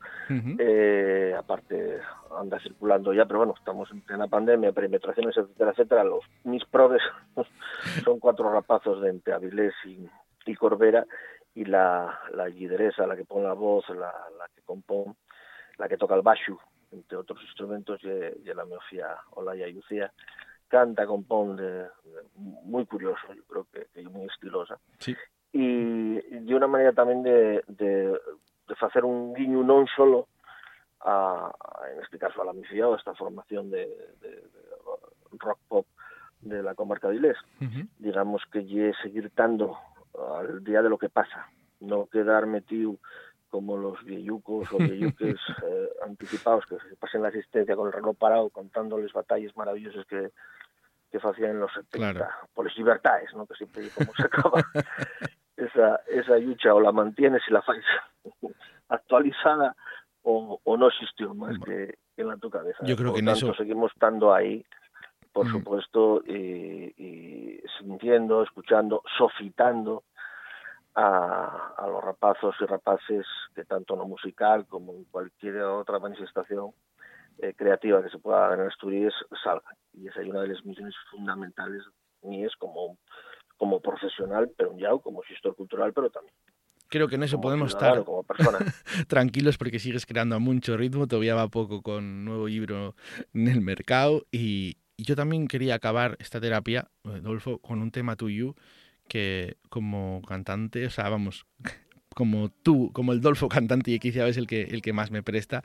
L: Eh, aparte anda circulando ya, pero bueno, estamos en plena pandemia, perimetraciones, etcétera, etcétera. Los mis probes son cuatro rapazos de entre Avilés y, y Corbera y la, la lideresa, la que pone la voz, la, la que compone, la que toca el bashu, entre otros instrumentos, y, y la miofía Olaya Yucía, canta, compone, de- de- muy curioso, yo creo que, que muy estilosa
B: Sí.
L: y de una manera de, de, de facer un guiño non solo a, a- en este caso a la MIFIA ou a esta formación de, de, de rock pop de la comarca de Ilés
B: Ujú.
L: digamos que lle seguir dando al día de lo que pasa no quedar metido como los vieyucos o vieyuques eh, anticipados que se pasen la asistencia con el reloj parado contándoles batallas maravillosas que que facían en los 70
B: Claro.
L: por las libertades, ¿no? que siempre como se acaba esa, esa lucha o la mantienes y la fais actualizada o, o no existió más que, que en la tu cabeza.
B: Yo creo
L: Por
B: que en
L: tanto,
B: eso-
L: seguimos estando ahí, por
B: Mm.
L: supuesto, y, y sintiendo, escuchando, sofitando a, a los rapazos y rapaces que tanto en lo musical como en cualquier otra manifestación eh, creativa que se pueda dar en Asturias salgan. Y esa es una de las misiones fundamentales mías como, como profesional, pero ya como gestor cultural, pero también
B: Creo que en eso
L: como
B: podemos estar
L: como persona.
B: tranquilos porque sigues creando a mucho ritmo, todavía va poco con nuevo libro en el mercado. Y, y yo también quería acabar esta terapia, Adolfo, con un tema tuyo que como cantante, o sea, vamos, como tú, como el Dolfo cantante y quizá es el que el que más me presta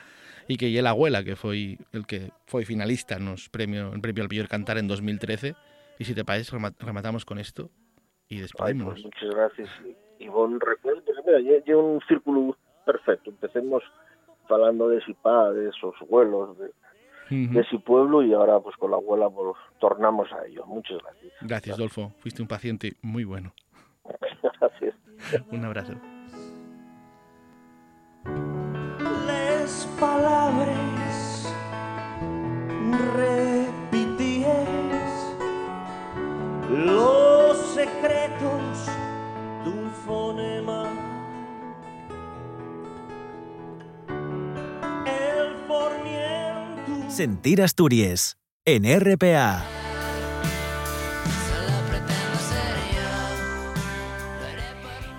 B: y que y la abuela que fue el que fue finalista en los premios en premio al Mejor Cantar en 2013 y si te parece rema- rematamos con esto y
L: Ay,
B: despedimos.
L: pues muchas gracias. Bon recuerdo, pues mira, lle- lle un círculo perfecto. Empecemos hablando de Sipá, de esos vuelos, de, de ese pueblo y ahora pues con la abuela pues tornamos a ello. Muchas gracias.
B: Gracias, Dolfo. Fuiste un paciente muy bueno.
L: Gracias.
B: Un abrazo.
E: les palabres
H: Sentir Asturias en RPA.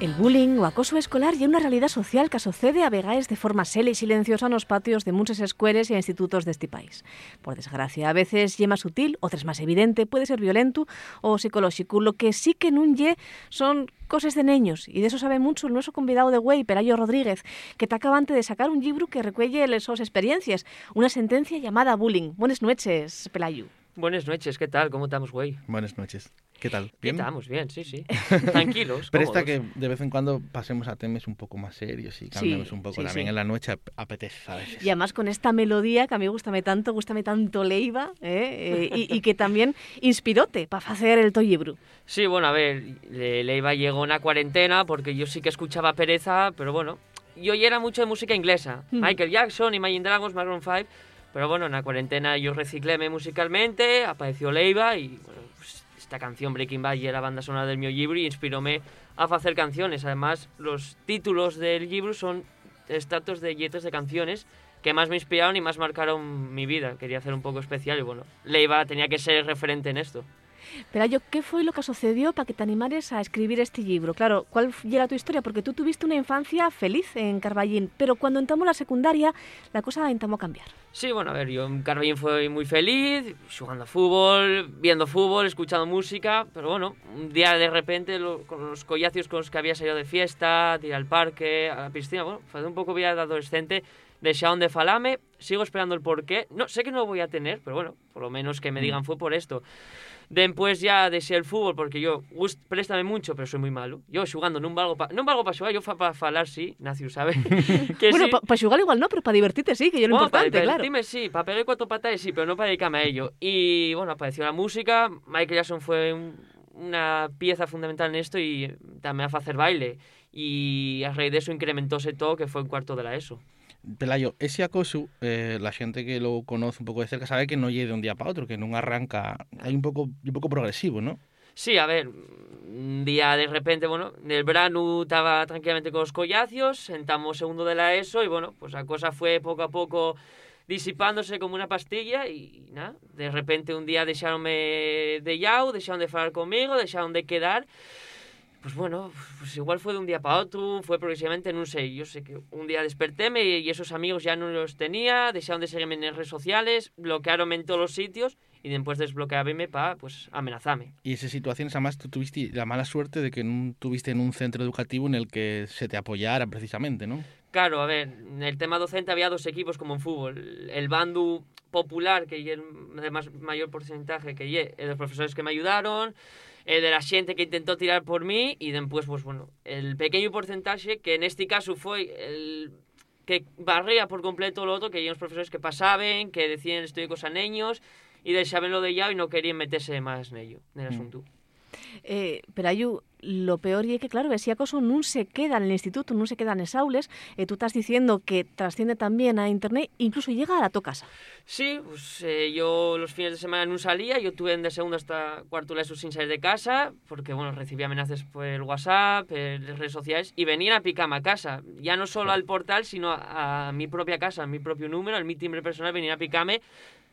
A: El bullying o acoso escolar y una realidad social que sucede a vegaes de forma sele y silenciosa en los patios de muchas escuelas y institutos de este país. Por desgracia, a veces ye más sutil, otras más evidente, puede ser violento o psicológico. Lo que sí que nun ye son cosas de neños, y de eso sabe mucho el nuestro convidado de Güey, Pelayo Rodríguez, que te acaba antes de sacar un libro que recuelle esas experiencias, una sentencia llamada Bullying. Buenas noches, Pelayo.
N: Buenas noches, ¿qué tal? ¿Cómo estamos, güey?
B: Buenas noches. ¿Qué tal?
N: ¿Qué estamos? Bien, sí, sí. Tranquilos.
B: Presta
N: cómodos.
B: que de vez en cuando pasemos a temas un poco más serios y cambiemos
A: Sí,
B: un poco.
A: sí,
B: También
A: sí.
B: en la noche ap- apetece a veces.
A: Y además con esta melodía que a mí gustame tanto, gustame tanto Leiva, ¿eh? Eh, y, y que también inspirote para hacer el Toyibru.
N: Sí, bueno, a ver, le, le iba llegó una cuarentena porque yo sí que escuchaba pereza, pero bueno, yo era mucho de música inglesa.
A: Mm.
N: Michael Jackson, Imagine Dragons, Maroon 5, pero bueno, en la cuarentena yo recicléme musicalmente, apareció Leiva y pues, esta canción Breaking Bad y era banda sonora del mío libro y inspiróme a hacer canciones. Además, los títulos del libro son estratos de yetes de canciones que más me inspiraron y más marcaron mi vida. Quería hacer un poco especial y bueno, Leiva tenía que ser referente en esto.
A: Pero yo, ¿qué fue lo que sucedió para que te animares a escribir este libro? Claro, ¿cuál era tu historia? Porque tú tuviste una infancia feliz en Carballín, pero cuando entramos la secundaria, la cosa entró a cambiar.
N: Sí, bueno, a ver, yo en Carballín fui muy feliz, jugando a fútbol, viendo fútbol, escuchando música, pero bueno, un día de repente lo- con los collacios con los que había salido de fiesta, de ir al parque, a la piscina, bueno, fue un poco vida de adolescente, deixaron de falame, sigo esperando el porqué, no, sé que no lo voy a tener, pero bueno, por lo menos que me digan fue por esto. Después ya dejé el fútbol porque yo gust, préstame mucho, pero soy muy malo. Yo jugando non valgo pa, non valgo para xogar, yo fa para falar sí, Nacio sabe. que
A: bueno,
N: sí.
A: para jugar igual no, pero para divertirte sí, que yo lo
N: Bueno,
A: importante,
N: para
A: claro.
N: divertirme sí, para pegar cuatro patadas sí, pero no para dedicarme a ello. Y bueno, apareció la música, Michael Jackson fue un- una pieza fundamental en esto y también a hacer baile. Y a raíz de eso incrementóse todo, que fue un cuarto de la ESO.
B: Pelayo, ese acoso, eh, la gente que lo conoce un poco de cerca sabe que no llega de un día para otro, que no arranca, hay un poco, un poco progresivo, ¿no?
N: Sí, a ver, un día de repente, bueno, el verano estaba tranquilamente con los collacios, sentamos segundo de la ESO y bueno, pues la cosa fue poco a poco disipándose como una pastilla y nada, de repente un día deixaronme de llau, deixaron de falar comigo, deixaron de quedar pues bueno, pues igual fue de un día para otro, fue progresivamente, no sé, yo sé que un día despertéme y, y esos amigos ya no los tenía, desearon de seguirme en las redes sociales, bloquearonme en todos los sitios y después desbloquearme para, pues, amenazarme.
B: Y esas situaciones, además, tú tuviste la mala suerte de que no tuviste en un centro educativo en el que se te apoyara precisamente, ¿no?
N: Claro, a ver, en el tema docente había dos equipos como en fútbol. El bando popular, que lle el mayor porcentaje que el de los profesores que me ayudaron, el de la xente que intentó tirar por mí y después, pues bueno, el pequeño porcentaje que en este caso fue el que barría por completo lo otro, que eran los profesores que pasaban, que decían estoy cosa neños y deixaban lo de ya y no querían meterse más en ello, en el
A: Mm. Eh, pero Ayu, lo peor y que claro, ese acoso no se queda en el instituto, no se queda en les aules, eh, tú estás diciendo que trasciende también a internet, incluso llega a la tu casa.
N: Sí, pues eh, yo los fines de semana no salía, yo tuve de segundo hasta cuarto de sin salir de casa, porque bueno, recibía amenazas por el WhatsApp, eh, las redes sociales, y venían a picarme a casa, ya no solo al portal, sino a, a mi propia casa, a mi propio número, al mi timbre personal, venían a picarme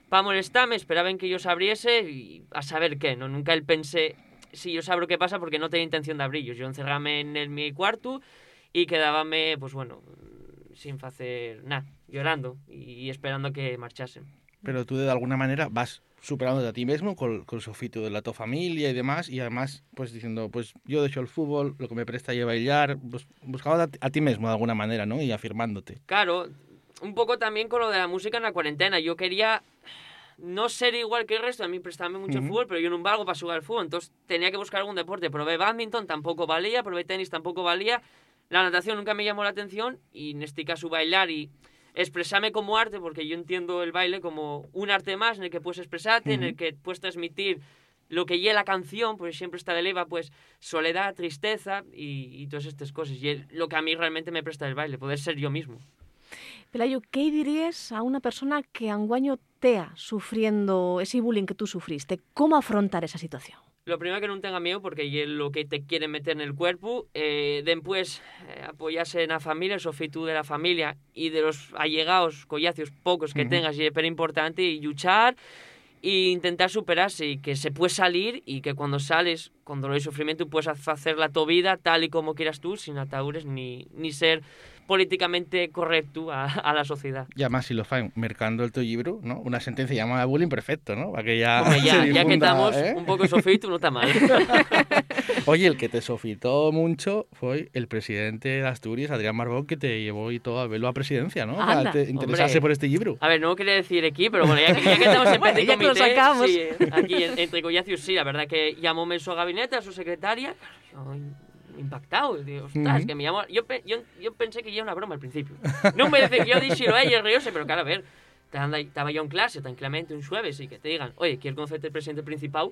N: para molestarme, esperaban que yo se abriese y a saber qué, ¿no? Nunca él pensé, si yo sabro qué pasa porque no tenía intención de abrirlos, yo encerrame en el, mi cuarto y quedábame, pues bueno, sin hacer nada, llorando y esperando que marchasen.
B: Pero tú de alguna manera vas superándote a ti mismo con, con el sofito de la tu familia y demás, y además, pues diciendo, pues yo dejo el fútbol, lo que me presta y a bailar, pues buscando a, ti- a ti mismo de alguna manera, ¿no? Y afirmándote.
N: Claro, un poco también con lo de la música en la cuarentena. Yo quería no ser igual que el resto, a mí prestarme mucho el
B: Ujú.
N: fútbol, pero yo no valgo para jugar al fútbol, entonces tenía que buscar algún deporte. Probé badminton, tampoco valía, probé tenis, tampoco valía. La natación nunca me llamó la atención y en este caso bailar y expresarme como arte, porque yo entiendo el baile como un arte más en el que puedes expresarte, en el que puedes transmitir lo que lleva la canción, porque siempre está de leva, pues soledad, tristeza y, y todas estas cosas. Y el- lo que a mí realmente me presta el baile, poder ser yo mismo.
A: Pelayo, ¿qué dirías a una persona que anguaño tea sufriendo ese bullying que tú sufriste? ¿Cómo afrontar esa situación?
N: Lo primero que no tenga miedo porque es lo que te quiere meter en el cuerpo. Eh, después eh, apoyarse en la familia, el sofitu de la familia y de los allegados, collacios pocos que
B: Ujú.
N: tengas y es súper importante y luchar e intentar superarse y que se puede salir y que cuando sales con dolor y sufrimiento puedes hacer la tu vida tal y como quieras tú sin ataúdes ni, ni ser políticamente correcto a, a la sociedad.
B: Y además, si lo fan mercando el tu libro, ¿no? Una sentencia llamada bullying, perfecto, ¿no? Para que ya
N: Hombre, ya,
B: se
N: ya que
B: difunda,
N: estamos
B: ¿eh?
N: un poco sofito, no está mal.
B: Oye, el que te sofitó mucho fue el presidente de Asturias, Adrián Marbón, que te llevó y todo a verlo a presidencia, ¿no? Para
N: Anda,
B: te- interesarse
N: hombre.
B: por este libro.
N: A ver, no quería decir aquí, pero bueno, ya que, ya que estamos en
A: Bueno,
N: petit
A: ya que lo
N: comité,
A: sacamos.
N: sí, aquí en- entre collacios, sí, la verdad que llamóme a su gabinete, a su secretaria, in- impactado, digo, ostras, que me llamó, yo, yo, yo pensé que era una broma al principio. No me decía que yo díselo a ella, rióse, pero claro, a ver, estaba yo en clase tranquilamente un jueves y que te digan, oye, ¿quieres conocerte el presidente principal?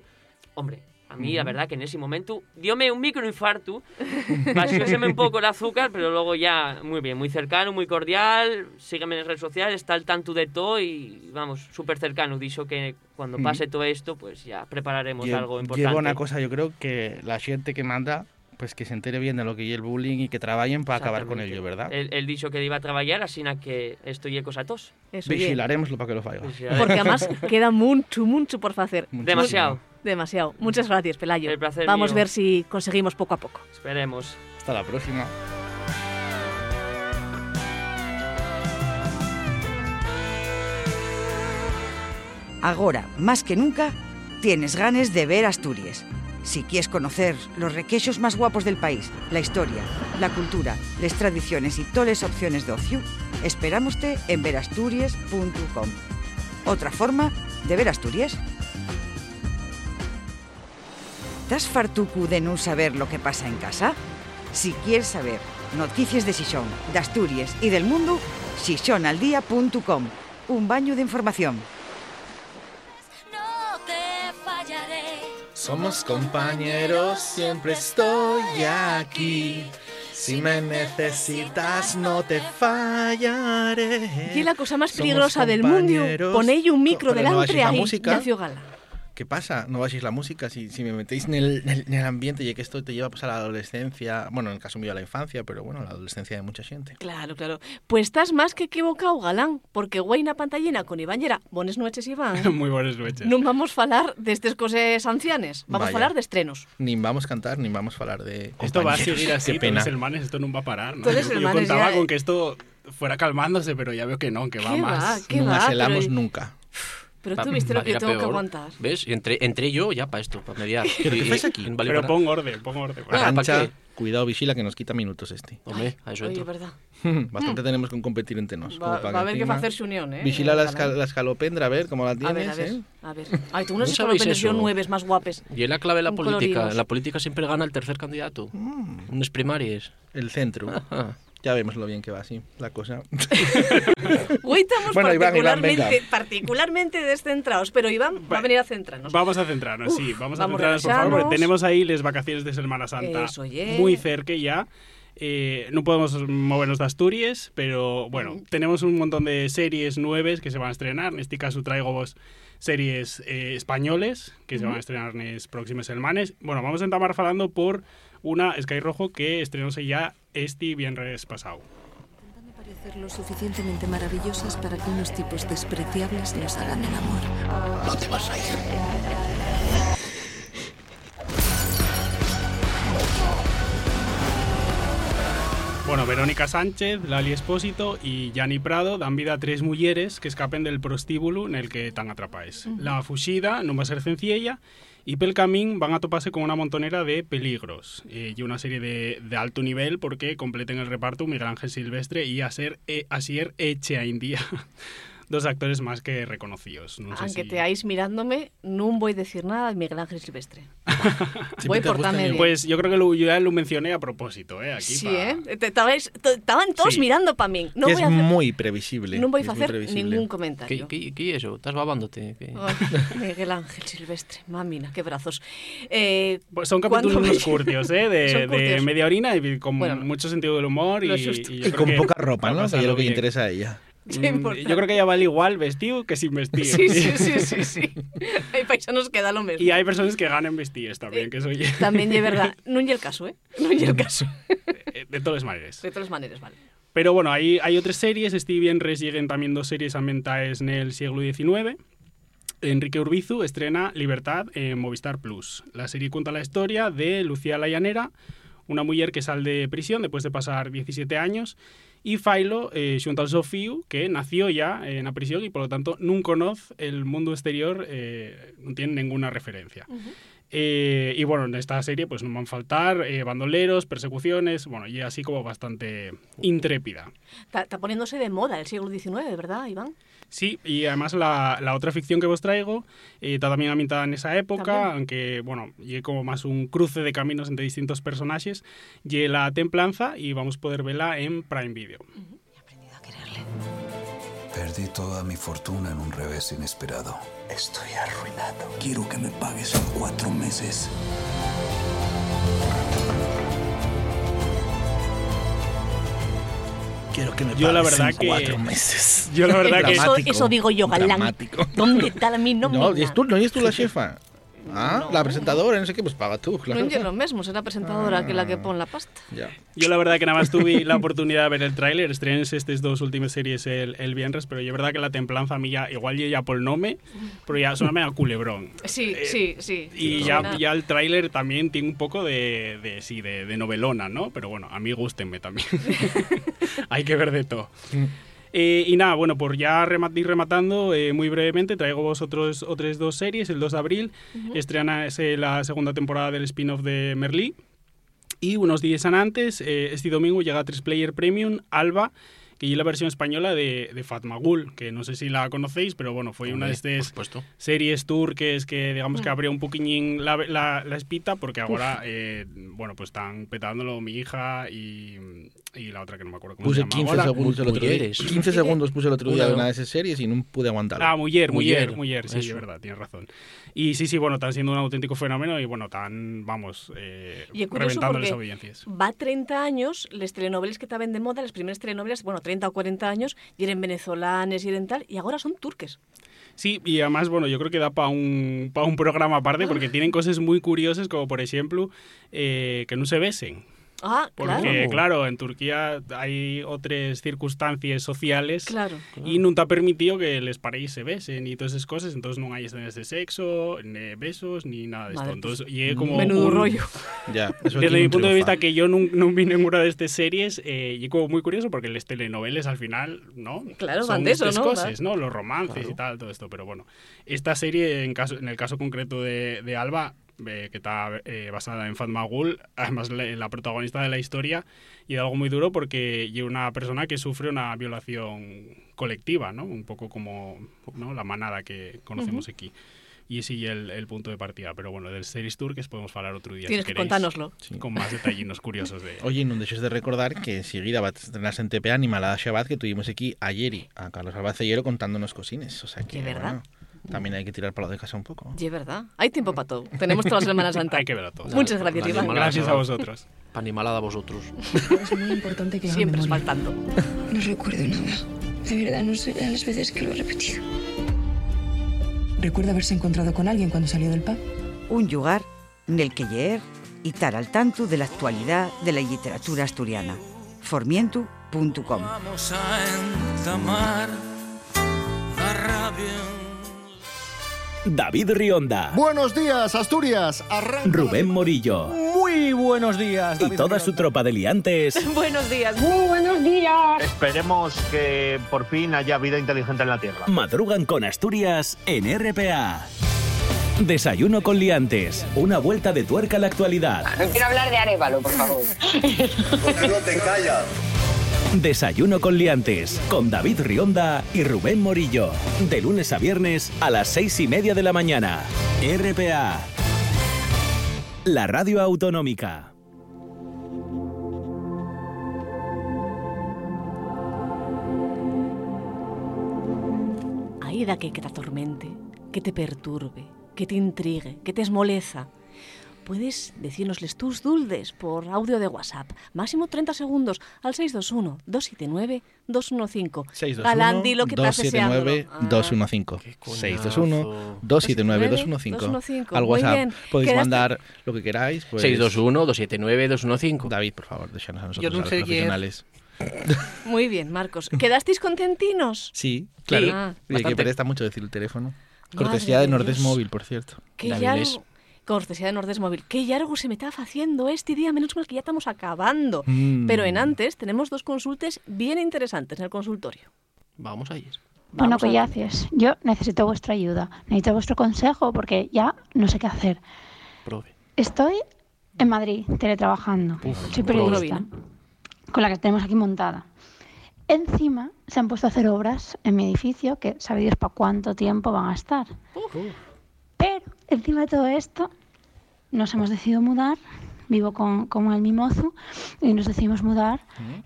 N: Hombre, a mí la verdad que en ese momento diome un microinfarto, bajóseme un poco el azúcar, pero luego ya muy bien, muy cercano, muy cordial, sígueme en las redes sociales, está al tanto de todo y vamos, súper cercano. Dicho que cuando pase todo esto, pues ya prepararemos
B: Lle-
N: algo importante.
B: Lleva una cosa, yo creo que la gente que manda, pues que se entere bien de lo que es el bullying y que trabajen para acabar con ello, ¿verdad?
N: Él, él dicho que iba a trabajar, así na que esto y cosa tos.
A: Eso,
B: Vigilaremoslo para que lo faiga.
A: porque además queda mucho, mucho por hacer.
B: Muchísimo.
N: Demasiado.
A: Demasiado. Muchas gracias, Pelayo.
N: El placer
A: Vamos a ver si conseguimos poco a poco.
N: Esperemos.
B: Hasta la próxima.
O: Agora, más que nunca, tienes ganes de ver Asturias. Si quieres conocer los requeixos más guapos del país, la historia, la cultura, las tradiciones y todas las opciones de ocio, esperámoste en verasturias.com. Otra forma de ver Asturias. ¿Estás fartucu de no saber lo que pasa en casa? Si quieres saber noticias de Xixón, de Asturias y del mundo, xixonaldía.com. Un baño de información.
B: Somos compañeros, siempre estoy aquí. Si me necesitas, no te fallaré.
A: Y la cosa más peligrosa del mundo, ponéis un micro
B: no
A: delante
B: la
A: ahí,
B: música.
A: Ignacio Gala.
B: ¿Qué pasa? No baixéis la música si, si me metéis en el, en el- en el ambiente y que esto te lleva pues, a la adolescencia, bueno, en el caso mío a la infancia, pero bueno, a la adolescencia de mucha gente.
A: Claro, claro. Pues estás más que equivocado, galán, porque güey na pantallina con Iván Llera. Buenas noches, Iván.
P: Muy buenas noches.
A: Non vamos falar destes cosas ancianes, vamos
B: Vaya.
A: falar de estrenos.
B: Ni vamos a cantar, ni vamos a hablar de
P: Esto va a seguir así,
B: Qué pena.
P: todos hermanes, esto no va a parar. ¿no?
A: Todos
P: Yo, yo contaba
A: ya,
P: con
A: eh.
P: que esto fuera calmándose, pero ya veo que no, que va
A: ¿Qué
P: más.
A: va? ¿Qué
B: no
A: va?
B: acelamos
A: Pero-
B: nunca.
A: Pero
C: Va-
A: tú viste
C: va
A: lo
C: a
A: que yo
C: a
A: tengo que
C: peor.
A: aguantar.
C: ¿Ves? Y entré, entré yo ya para esto, para mediar.
B: ¿Pero qué
C: Y-
B: aquí?
P: Pero
C: para-
P: pon orden, pon orden.
C: ¿para
B: Arancha, cuidado, vigila que nos quita minutos este.
C: Hombre, a eso
A: Oye, verdad.
B: Bastante tenemos con competir entre nos.
A: Va, va a haber que
B: encima-
A: hacerse unión, ¿eh?
B: Vigila la,
A: Galán.
B: esca- la escalopendra, a ver cómo la
A: A
B: tienes,
A: ver, a ver,
B: ¿eh?
A: a ver. Ay, tú unas
C: ¿No sabéis
A: escalopendas yo nueves más guapes.
C: Y es la clave de la política. En la política siempre gana el tercer candidato. Unas primarias.
B: El centro. Ya vemos lo bien que va así la cosa.
A: Hoy estamos
B: Bueno, Iván, Iván,
A: particularmente, particularmente descentrados, pero Iván va a venir a centrarnos.
P: Vamos a centrarnos, sí,
A: Uf,
P: vamos a
A: vamos
P: centrarnos, por favor, porque tenemos ahí las vacaciones de Semana Santa
A: Eso, ye.
P: muy cerca ya. Eh, no podemos movernos de Asturias, pero bueno, tenemos un montón de series nuevas que se van a estrenar. En este caso traigo vos series eh, españoles que se van a estrenar en las próximas semanas. Bueno, vamos a entamar falando por una Sky Rojo que estrenóse ya este viernes pasado.
Q: parecer lo suficientemente maravillosas para que unos tipos despreciables nos hagan el amor.
E: No te vas a ir.
P: Bueno, Verónica Sánchez, Lali Espósito y Gianni Prado dan vida a tres mujeres que escapen del prostíbulo en el que tan atrapáis.
Q: Ujú.
P: La fuxida non va a ser sencilla y pel camín van a toparse con una montonera de peligros eh, y una serie de, de alto nivel porque completen el reparto Miguel Ángel Silvestre y Asier, eh, Asier Echeaindía. Dos actores más que reconocidos. Sé
A: Aunque
P: si-
A: teáis mirándome, no voy a decir nada de Miguel Ángel Silvestre. voy por.
P: Pues yo creo que lo, yo ya lo mencioné a propósito, ¿eh? Aquí
A: Sí,
P: pa-
A: ¿eh? Te- estabais- te- Estaban todos
P: Sí.
A: mirando para mí. No
B: Que
A: voy
B: es
A: a hacer,
B: muy previsible.
A: no voy a
B: es
A: hacer ningún
C: ¿Qué,
A: comentario.
C: qué, qué es eso? ¿Estás babándote? ¿Qué?
A: Ay, Miguel Ángel Silvestre, mamina, qué brazos. Eh,
P: Pues son
A: ¿cuándo
P: capítulos unos curtios, ¿eh? De, de media orina y con
A: Bueno,
P: mucho sentido del humor y, y
B: Y con poca ropa, ¿no? Que es lo que interesa a ella.
P: Mm,
A: importante.
P: yo creo que ella vale igual vestido que sin vestir.
A: Sí, sí, sí, sí, sí. Hay paisanos que da lo mismo.
P: Y hay personas que ganan vestidas también, que eso oye.
A: También es verdad. No es el caso, ¿eh? No es el caso.
P: De todas maneras.
A: De todas maneras, vale.
P: Pero bueno, hay, hay otras series. Este viernes lleguen también dos series ambientadas en el siglo XIX. Enrique Urbizu estrena Libertad en Movistar Plus. La serie cuenta la historia de Lucía la Llanera, una mujer que sale de prisión después de pasar 17 años, y Failo, eh, xunto al Sofíu, que nació ya en la prisión y por lo tanto no conoce el mundo exterior, eh, no tiene ninguna referencia. Eh, y bueno, en esta serie pues no van a faltar eh, bandoleros, persecuciones, bueno, y así como bastante intrépida.
A: Está, está poniéndose de moda el siglo XIX, ¿verdad, Iván?
P: Sí, y además la, la otra ficción que vos traigo eh, está también ambientada en esa época,
A: También.
P: aunque, bueno, y como más un cruce de caminos entre distintos personajes, y la templanza y vamos a poder verla en Prime Video.
R: Perdí toda mi fortuna en un revés inesperado. Estoy arruinado. Quiero que me pagues en cuatro meses.
B: Quiero que me
P: Yo la verdad
B: en
P: que-
B: cuatro meses.
P: Yo la verdad que...
A: Eso, eso digo yo, galán.
B: Dramático.
A: ¿Dónde está mi nómina?
B: No, y es tú, no es tú la jefa. Ah, la presentadora, no sé qué, pues paga tú, claro.
A: No es lo mismo, será presentadora que la que pone la pasta.
B: Ya.
P: Yo la verdad que nada más tuve la oportunidad de ver el tráiler, estrenense estas dos últimas series el, el viernes, pero yo verdad que la templanza a mí ya, igual ya por el nombre, pero ya suena a culebrón.
A: Sí, sí, sí.
P: Y
A: sí,
P: ya, ya el tráiler también tiene un poco de, de sí, de, de novelona, ¿no? Pero bueno, a mí gústenme también. Hay que ver de todo. Eh, y nada, bueno, por ya remat- ir rematando, eh, muy brevemente, traigo vosotros otras dos series. El 2 de abril
S: Ujú.
P: estrena ese la segunda temporada del spin-off de Merlí. Y unos días antes, eh, este domingo llega a 3Player Premium Alba, que es la versión española de, de Fatmagul, que no sé si la conocéis, pero bueno, fue una de estas series turques que digamos que
C: Mm.
P: abrió un poquillín la, la, la espita, porque ahora, eh, bueno, pues están petándolo mi hija y, y la otra que no me acuerdo cómo
B: Puse
P: se llama
B: 15
P: ahora.
B: segundos el otro día.
C: Mulleres.
B: 15 segundos puse el otro día de una de esas series y no pude aguantarlo.
P: Ah, Mujer, Mujer,
C: Muller,
P: Mujer, sí, es verdad, tienes razón. Y sí, sí, bueno, están siendo un auténtico fenómeno y bueno, tan, vamos, eh, reventando las audiencias.
A: va 30 años, las telenovelas que estaban de moda, las primeras telenovelas, bueno, 30 o 40 años, y eran venezolanes y eran tal, y ahora son turques.
P: Sí, y además, bueno, yo creo que da para un, pa un programa aparte porque tienen cosas muy curiosas como, por ejemplo, eh, que no se besen.
A: Ah,
P: Porque,
A: claro.
P: claro. en Turquía hay otras circunstancias sociales
A: Claro.
P: y no te ha permitido que les paréis se besen y todas esas cosas, entonces no hay escenas de sexo, ni besos, ni nada de
A: Madre,
P: esto. Entonces,
A: pues,
P: y es como
A: menudo
P: un-
A: rollo.
B: Ya, eso
P: Desde mi punto de vista, que yo no, no vi ninguna de estas series, eh, y como muy curioso porque las telenovelas al final, ¿no?
A: Claro,
P: Son
A: van de eso,
P: estas
A: ¿no?
P: cosas. ¿no? Los romances y tal, todo esto. Pero bueno, esta serie, en, caso, en el caso concreto de, de Alba, eh, que está eh, basada en Fatma Gul, además la, la protagonista de la historia, y de algo muy duro porque es una persona que sufre una violación colectiva, ¿no? Un poco como ¿no? la manada que conocemos
A: Ujú.
P: aquí. Y ese es el, el punto de partida. Pero bueno, del Series Tour que podemos hablar otro día.
A: Tienes
P: si
A: que
P: queréis,
A: contárnoslo.
P: Con más detallinos curiosos de...
B: Oye, no deixes de recordar que enseguida va a estrenarse en TPA Animalada Shabbat que tuvimos aquí ayer y a Carlos Albacellero contándonos cosines. O sea que,
A: ¿De verdad?
B: bueno, también hay que tirar para lo de casa un poco.
A: Y es verdad. Hay tiempo para todo. Tenemos toda la Semana Santa.
P: Hay que verlo todo.
A: Muchas gracias,
C: La
A: Iván.
P: Gracias a vosotros.
C: Pa' animalada a vosotros.
J: Es muy importante que
A: Siempre
J: memoria.
A: faltando.
J: No recuerdo nada. De verdad, no sé las veces que lo he repetido. ¿Recuerda haberse encontrado con alguien cuando salió del pub?
O: Un lugar nel que leer y estar al tanto de la actualidad de la literatura asturiana. formientu.com
M: Vamos a entamar la rabia.
H: David Rionda,
S: Buenos días, Asturias. Arranca
H: Rubén Morillo
S: Muy buenos días.
H: y toda su tropa de liantes
A: Buenos días.
J: Muy buenos días.
T: Esperemos que por fin haya vida inteligente en la Tierra.
H: madrugan con Asturias en RPA. Desayuno con liantes, una vuelta de tuerca a la actualidad.
J: No quiero hablar de Arevalo, por favor.
S: ¿Por qué no te callas?
H: Desayuno con liantes, con David Rionda y Rubén Morillo. De lunes a viernes a las seis y media de la mañana. RPA. La radio autonómica.
A: Aida que, te atormente, que te perturbe, que te intrigue, que te esmoleza. Puedes decírnosles tus duldes por audio de WhatsApp. Máximo 30 segundos al 621-279-215. Galán, di lo que estás deseando.
B: 629-215. 621-279-215.
A: 215.
B: Al
A: Muy
B: WhatsApp
A: bien.
B: podéis
A: Quedaste-
B: mandar lo que queráis. Pues...
C: 621-279-215.
B: David, por favor, déjanos a
D: Yo
B: nosotros,
D: no
B: a los
D: sé quién.
B: profesionales.
A: Muy bien, Marcos. ¿Quedasteis contentinos?
B: Sí, claro.
A: Ah.
B: Oye, que presta mucho decir el teléfono.
A: Madre
B: Cortesía de
A: de
B: Nordes
A: Dios.
B: Móvil, por cierto.
A: Qué
C: Daviles.
A: largo. Cortesía de Nordes Móvil. Qué largo se me está haciendo este día. Menos mal que ya estamos acabando.
B: Mm.
A: Pero en antes tenemos dos consultas bien interesantes en el consultorio.
C: Vamos a ir.
U: Bueno,
A: Vamos a ver.
U: collaces, yo necesito vuestra ayuda, necesito vuestro consejo porque ya no sé qué hacer.
C: Prove.
U: Estoy en Madrid, teletrabajando. Soy periodista, con la que tenemos aquí montada. Encima se han puesto a hacer obras en mi edificio que sabe Dios para cuánto tiempo van a estar. Pero encima de todo esto, nos hemos decidido mudar. Vivo con, con el mimozu y nos decidimos mudar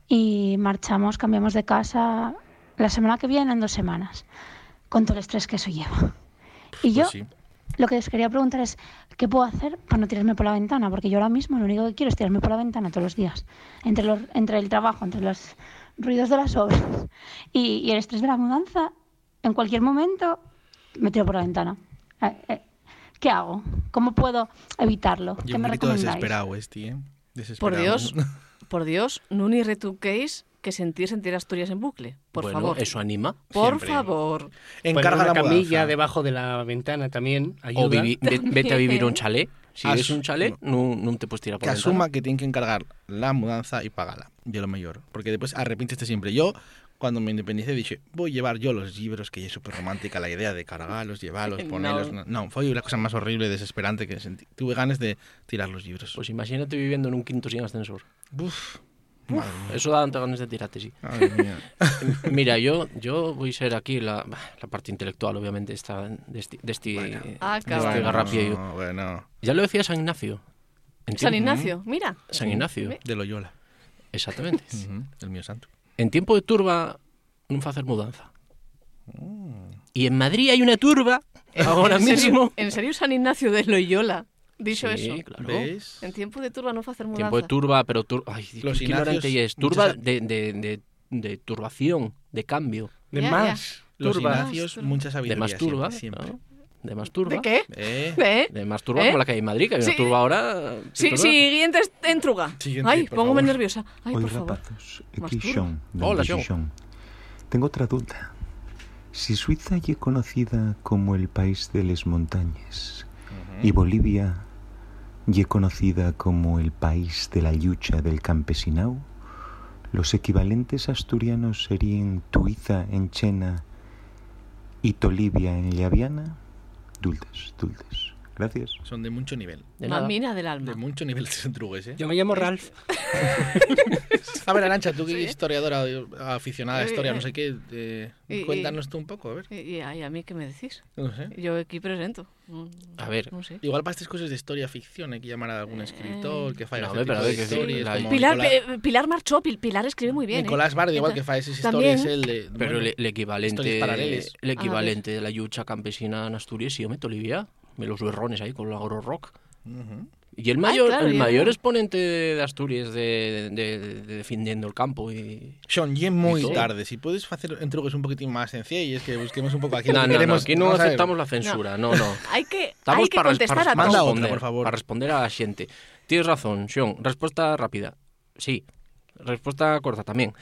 U: y marchamos, cambiamos de casa la semana que viene en dos semanas, con todo el estrés que eso lleva. Y yo
B: Pues sí.
U: lo que les quería preguntar es, ¿qué puedo hacer para no tirarme por la ventana? Porque yo ahora mismo lo único que quiero es tirarme por la ventana todos los días, entre, los, entre el trabajo, entre los ruidos de las obras y, y el estrés de la mudanza, en cualquier momento me tiro por la ventana. Eh, eh, ¿Qué hago? ¿Cómo puedo evitarlo?
B: Y
U: ¿Qué
B: un
U: me recomendáis?
B: desesperado este, ¿eh?
A: Por
B: Desesperado.
A: Dios, por Dios, no ni retuquéis que sentir sentir Asturias en bucle. Por
C: bueno,
A: favor.
C: eso anima.
A: Por
C: Siempre.
A: favor.
B: Encarga la
D: camilla
B: mudanza.
D: debajo de la ventana también ayuda.
C: O vivi- vete a vivir un chalet. Si
B: As-
C: es un chalet, no, no te puedes tirar por
B: que asuma que tiene que encargar la mudanza y págala. Yo lo mejor. Porque después arrepiéntete siempre. Yo, cuando me independicé, dije, voy a llevar yo los libros, que es súper romántica la idea de cargarlos, llevarlos,
C: No.
B: ponerlos. No. no, fue la cosa más horrible y desesperante que sentí. Tuve ganas de tirar los libros.
C: Pues imagínate viviendo en un quinto sin ascensor.
B: Uf,
C: Uf,
B: madre mía.
C: eso da ganas de tirarte, sí.
B: Madre mía.
C: Mira, yo, yo voy a ser aquí la, la parte intelectual, obviamente, esta, de este, de este,
A: Ah,
C: de
A: cabrón.
C: este
B: bueno.
C: Ya lo decía San Ignacio. En
A: San Ignacio, mira.
C: San Ignacio.
B: De Loyola.
C: Exactamente.
B: Ujú, El mío santo.
C: En tiempo de turba, non facer mudanza. Y en Madrid hay una turba ahora
A: ¿En serio?
C: mismo.
A: En serio, San Ignacio de Loyola. Dicho
C: Sí,
A: eso.
C: claro.
B: ¿Ves?
A: En tiempo de turba no hacer mudanza.
C: Tiempo de turba, pero turba. Ay,
B: Los
C: qué ignorante es. Turba
B: muchas-
C: de, de, de, de turbación, de cambio.
D: De
A: Ya,
D: más.
B: Los
C: Masturba.
B: Ignacios, mucha
C: De
B: sabiduría.
C: masturba.
B: siempre, siempre.
C: ¿no? De masturba.
A: ¿De qué?
B: Eh.
A: ¿De?
C: De masturba
A: ¿Eh?
C: como la que hay en Madrid, que hay una
A: Sí.
C: turba ahora.
A: Sí, siguiente entruga.
B: Siguiente,
A: Ay,
B: favor.
A: nerviosa. Ay,
V: Oi,
A: por favor.
V: rapazos, aquí
A: Masturba.
V: Sean, dende
C: Hola, Sean.
V: Tengo otra duda. Si Suiza es conocida como el país de las montañas y Bolivia es conocida como el país de la lucha del campesinao, los equivalentes asturianos serían Tuiza en Chena y Tolivia en Llaviana. Dulces, dulces. Gracias.
B: Son de mucho nivel.
A: Mamina del alma.
B: De mucho nivel de entrugues, ¿eh?
D: Yo me llamo Ralph.
B: A ver, Arancha, tú que historiadora, eh, aficionada a la historia,
A: Eh,
B: no sé qué, eh,
A: y-
B: cuéntanos tú un poco, a ver.
A: Y, a mí qué me decís?
B: No sé.
A: Yo aquí presento.
C: A ver.
A: No sé.
B: Igual para estas cosas de historia ficción hay que llamar a algún escritor que falla
C: No,
B: este
C: pero
B: tipo
C: a ver,
B: de
C: que sí,
B: historias,
C: la-
B: como
A: Pilar,
B: Nicolás,
A: eh, Pilar marchó, Pil- Pilar escribe muy bien. ¿eh?
B: Nicolás Bardi, igual que fa esas historias
A: También.
B: el de...
C: Pero
B: bueno,
C: el, el equivalente, el equivalente de la lucha campesina en Asturias, sí, yo meto Olivia, me los berrones ahí con el agro rock. Y el
A: Ay,
C: mayor,
A: claro,
C: el mayor exponente de Asturias de, de- de- de defendiendo el campo y...
B: Sean, y es muy
C: y
B: tarde. Si puedes hacer entrugues un poquitín más sencillos, que busquemos un poco aquí.
C: No, no, no,
B: queremos.
C: aquí no aceptamos la censura, no, no.
A: Hay que,
C: Estamos
A: hay que
C: para,
A: contestar
C: para,
A: a
C: para.
B: Manda otra,
C: responder,
B: por favor.
C: para responder a la xente. Tienes razón, Sean. Respuesta rápida. Sí. Respuesta corta también.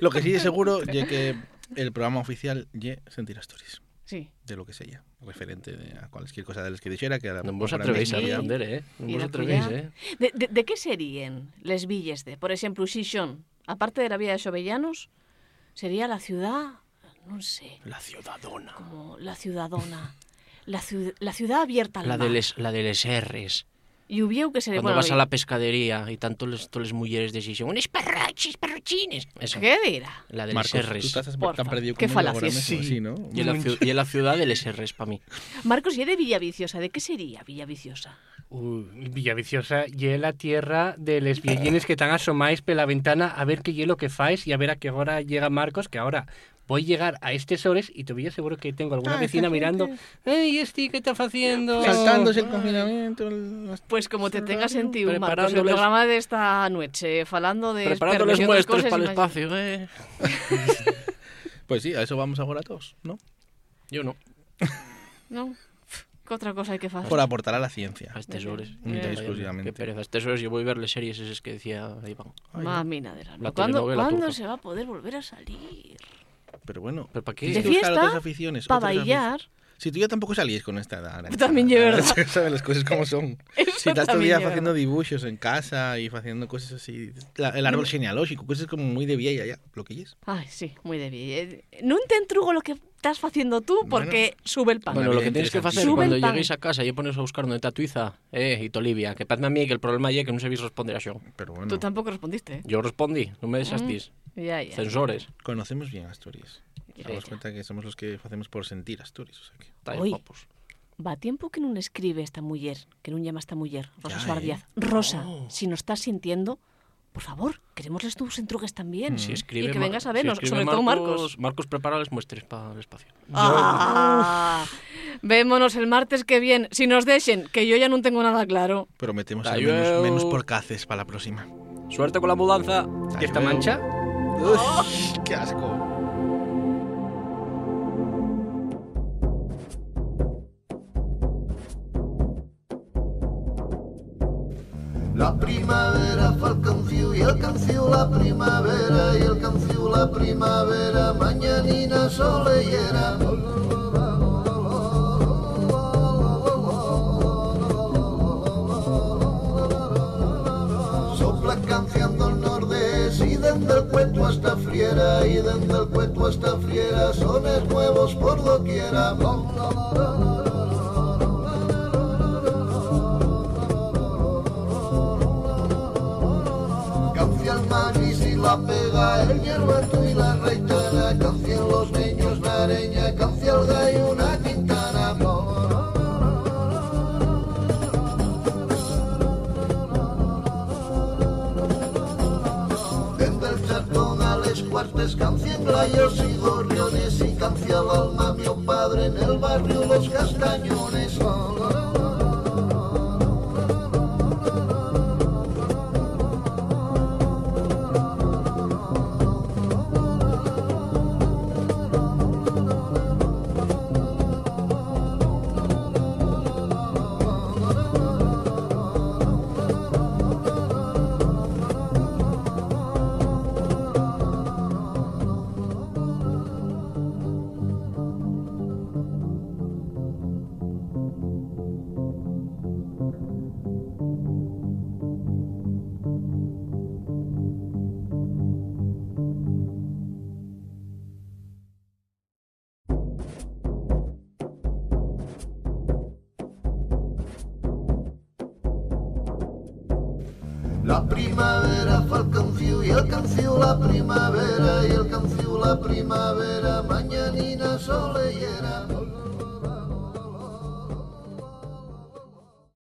B: Lo que sí es seguro es que el programa oficial ye Sentir Asturias.
A: Sí.
B: De lo que sea, referente de a cualquier cosa de las que dijera, que
C: No vos atrevéis a responder, eh?
A: Y
C: Non vos atrevéis, eh?
A: De, de, de qué serían les villes de? Por ejemplo, Xixón, aparte de la vía de Xovellanos, sería la ciudad, no sé,
C: La ciudadona.
A: como la ciudadona, la, ciu- la ciudad abierta al
C: La
A: mar.
C: de les, la de les R's.
A: Y hubieu que sería...
C: Cuando
A: bueno,
C: vas a la pescadería y tanto les, todas las mujeres de Xixón, unes perrachis, perrochines. Esa.
A: ¿Qué dirá?
C: La de
B: Marcos, tú tan perdido
A: qué
B: mismo,
A: Sí.
B: sí, ¿no?
C: Y en la, y la ciudad de les R's para mí.
A: Marcos, ¿y de Villa Viciosa? ¿De qué sería Villa Viciosa?
D: Uy, Villaviciosa y la tierra de les viellines que tan asomáis por la ventana a ver qué hielo que fáis y a ver a qué hora llega Marcos, que ahora voy a llegar a estos horas y todavía seguro que tengo alguna
B: Ah,
D: vecina mirando. ¡Ey, este qué está haciendo!
B: Saltándose el confinamiento. el-
A: Pues como te tengas sentido, Marcos, el programa de esta noche, falando de
C: Preparando muestras
A: cosas,
C: para el espacio, eh.
B: Pues sí, a eso vamos ahora todos, ¿no?
C: Yo no.
A: No, ¿qué otra cosa hay que hacer?
B: Por aportar a la ciencia.
C: A estas horas.
B: Única y
C: Qué
B: exclusivamente.
C: pereza. A estas horas yo voy a ver las series esas que decía Iván.
A: Mamina alma.
C: La
A: ¿Cuándo, ¿cuándo se va a poder volver a salir?
B: Pero bueno,
C: ¿Pero para qué?
A: De
B: tienes que buscar
A: fiesta,
B: otras aficiones.
A: pa'
B: otras
A: bailar.
B: Si tú ya tampoco salís con esta edad. Arancha.
A: También es verdad.
B: Sabes las cosas como son.
A: Eso
B: si estás
A: es
B: haciendo dibujos en casa y haciendo cosas así. la- el árbol genealógico, cosas como muy de vieja ya, lo que es.
A: Ay, sí, muy de bien. No te entrugo lo que estás haciendo tú porque sube el pan.
C: Bueno, lo que tienes que hacer
A: Sube
C: cuando lleguéis a casa y pones a buscar donde está Tuiza, eh, y Tolivia, que parece a mí que el problema es que no sabéis responder a eso.
B: Pero bueno,
A: Tú tampoco respondiste. ¿eh?
C: Yo respondí, no me desastís.
A: Mm, ya, ya.
C: Censores.
B: conocemos bien Asturias. Nos damos cuenta que somos los que hacemos por sentir Asturias. O sea que...
C: Guapos.
A: Va tiempo que non escribe esta muller, que non llama esta muller, Rosa
B: Ya,
A: Suárez
B: eh.
A: Díaz. Rosa, si nos estás sintiendo, por favor, queremos les tus entrugues también.
C: Si escribe
A: y que vengas a vernos,
C: escribe
A: sobre todo Marcos.
C: Marcos prepara las muestras para el espacio.
A: Ah, vémonos el martes que viene. Si nos dejen, que yo ya no tengo nada claro.
B: Pero metemos al menos, menos por caces para la próxima.
C: Suerte con la mudanza.
D: ¿Y esta mancha?
B: Uf, ¡Qué asco!
E: La primavera fa el canciu i el canciu la primavera i el canciu la primavera mañanina solellera. Sopla canción del nordés y desde el cueto hasta Friera y desde el cueto hasta Friera sones nuevos por doquiera. Canción tú y la reitana, canción los niños la areña, canción gallo una quintana. Desde el chartón a les cuartes, canción glayos y gorriones y canción alma mi padre en el barrio Los Castañones.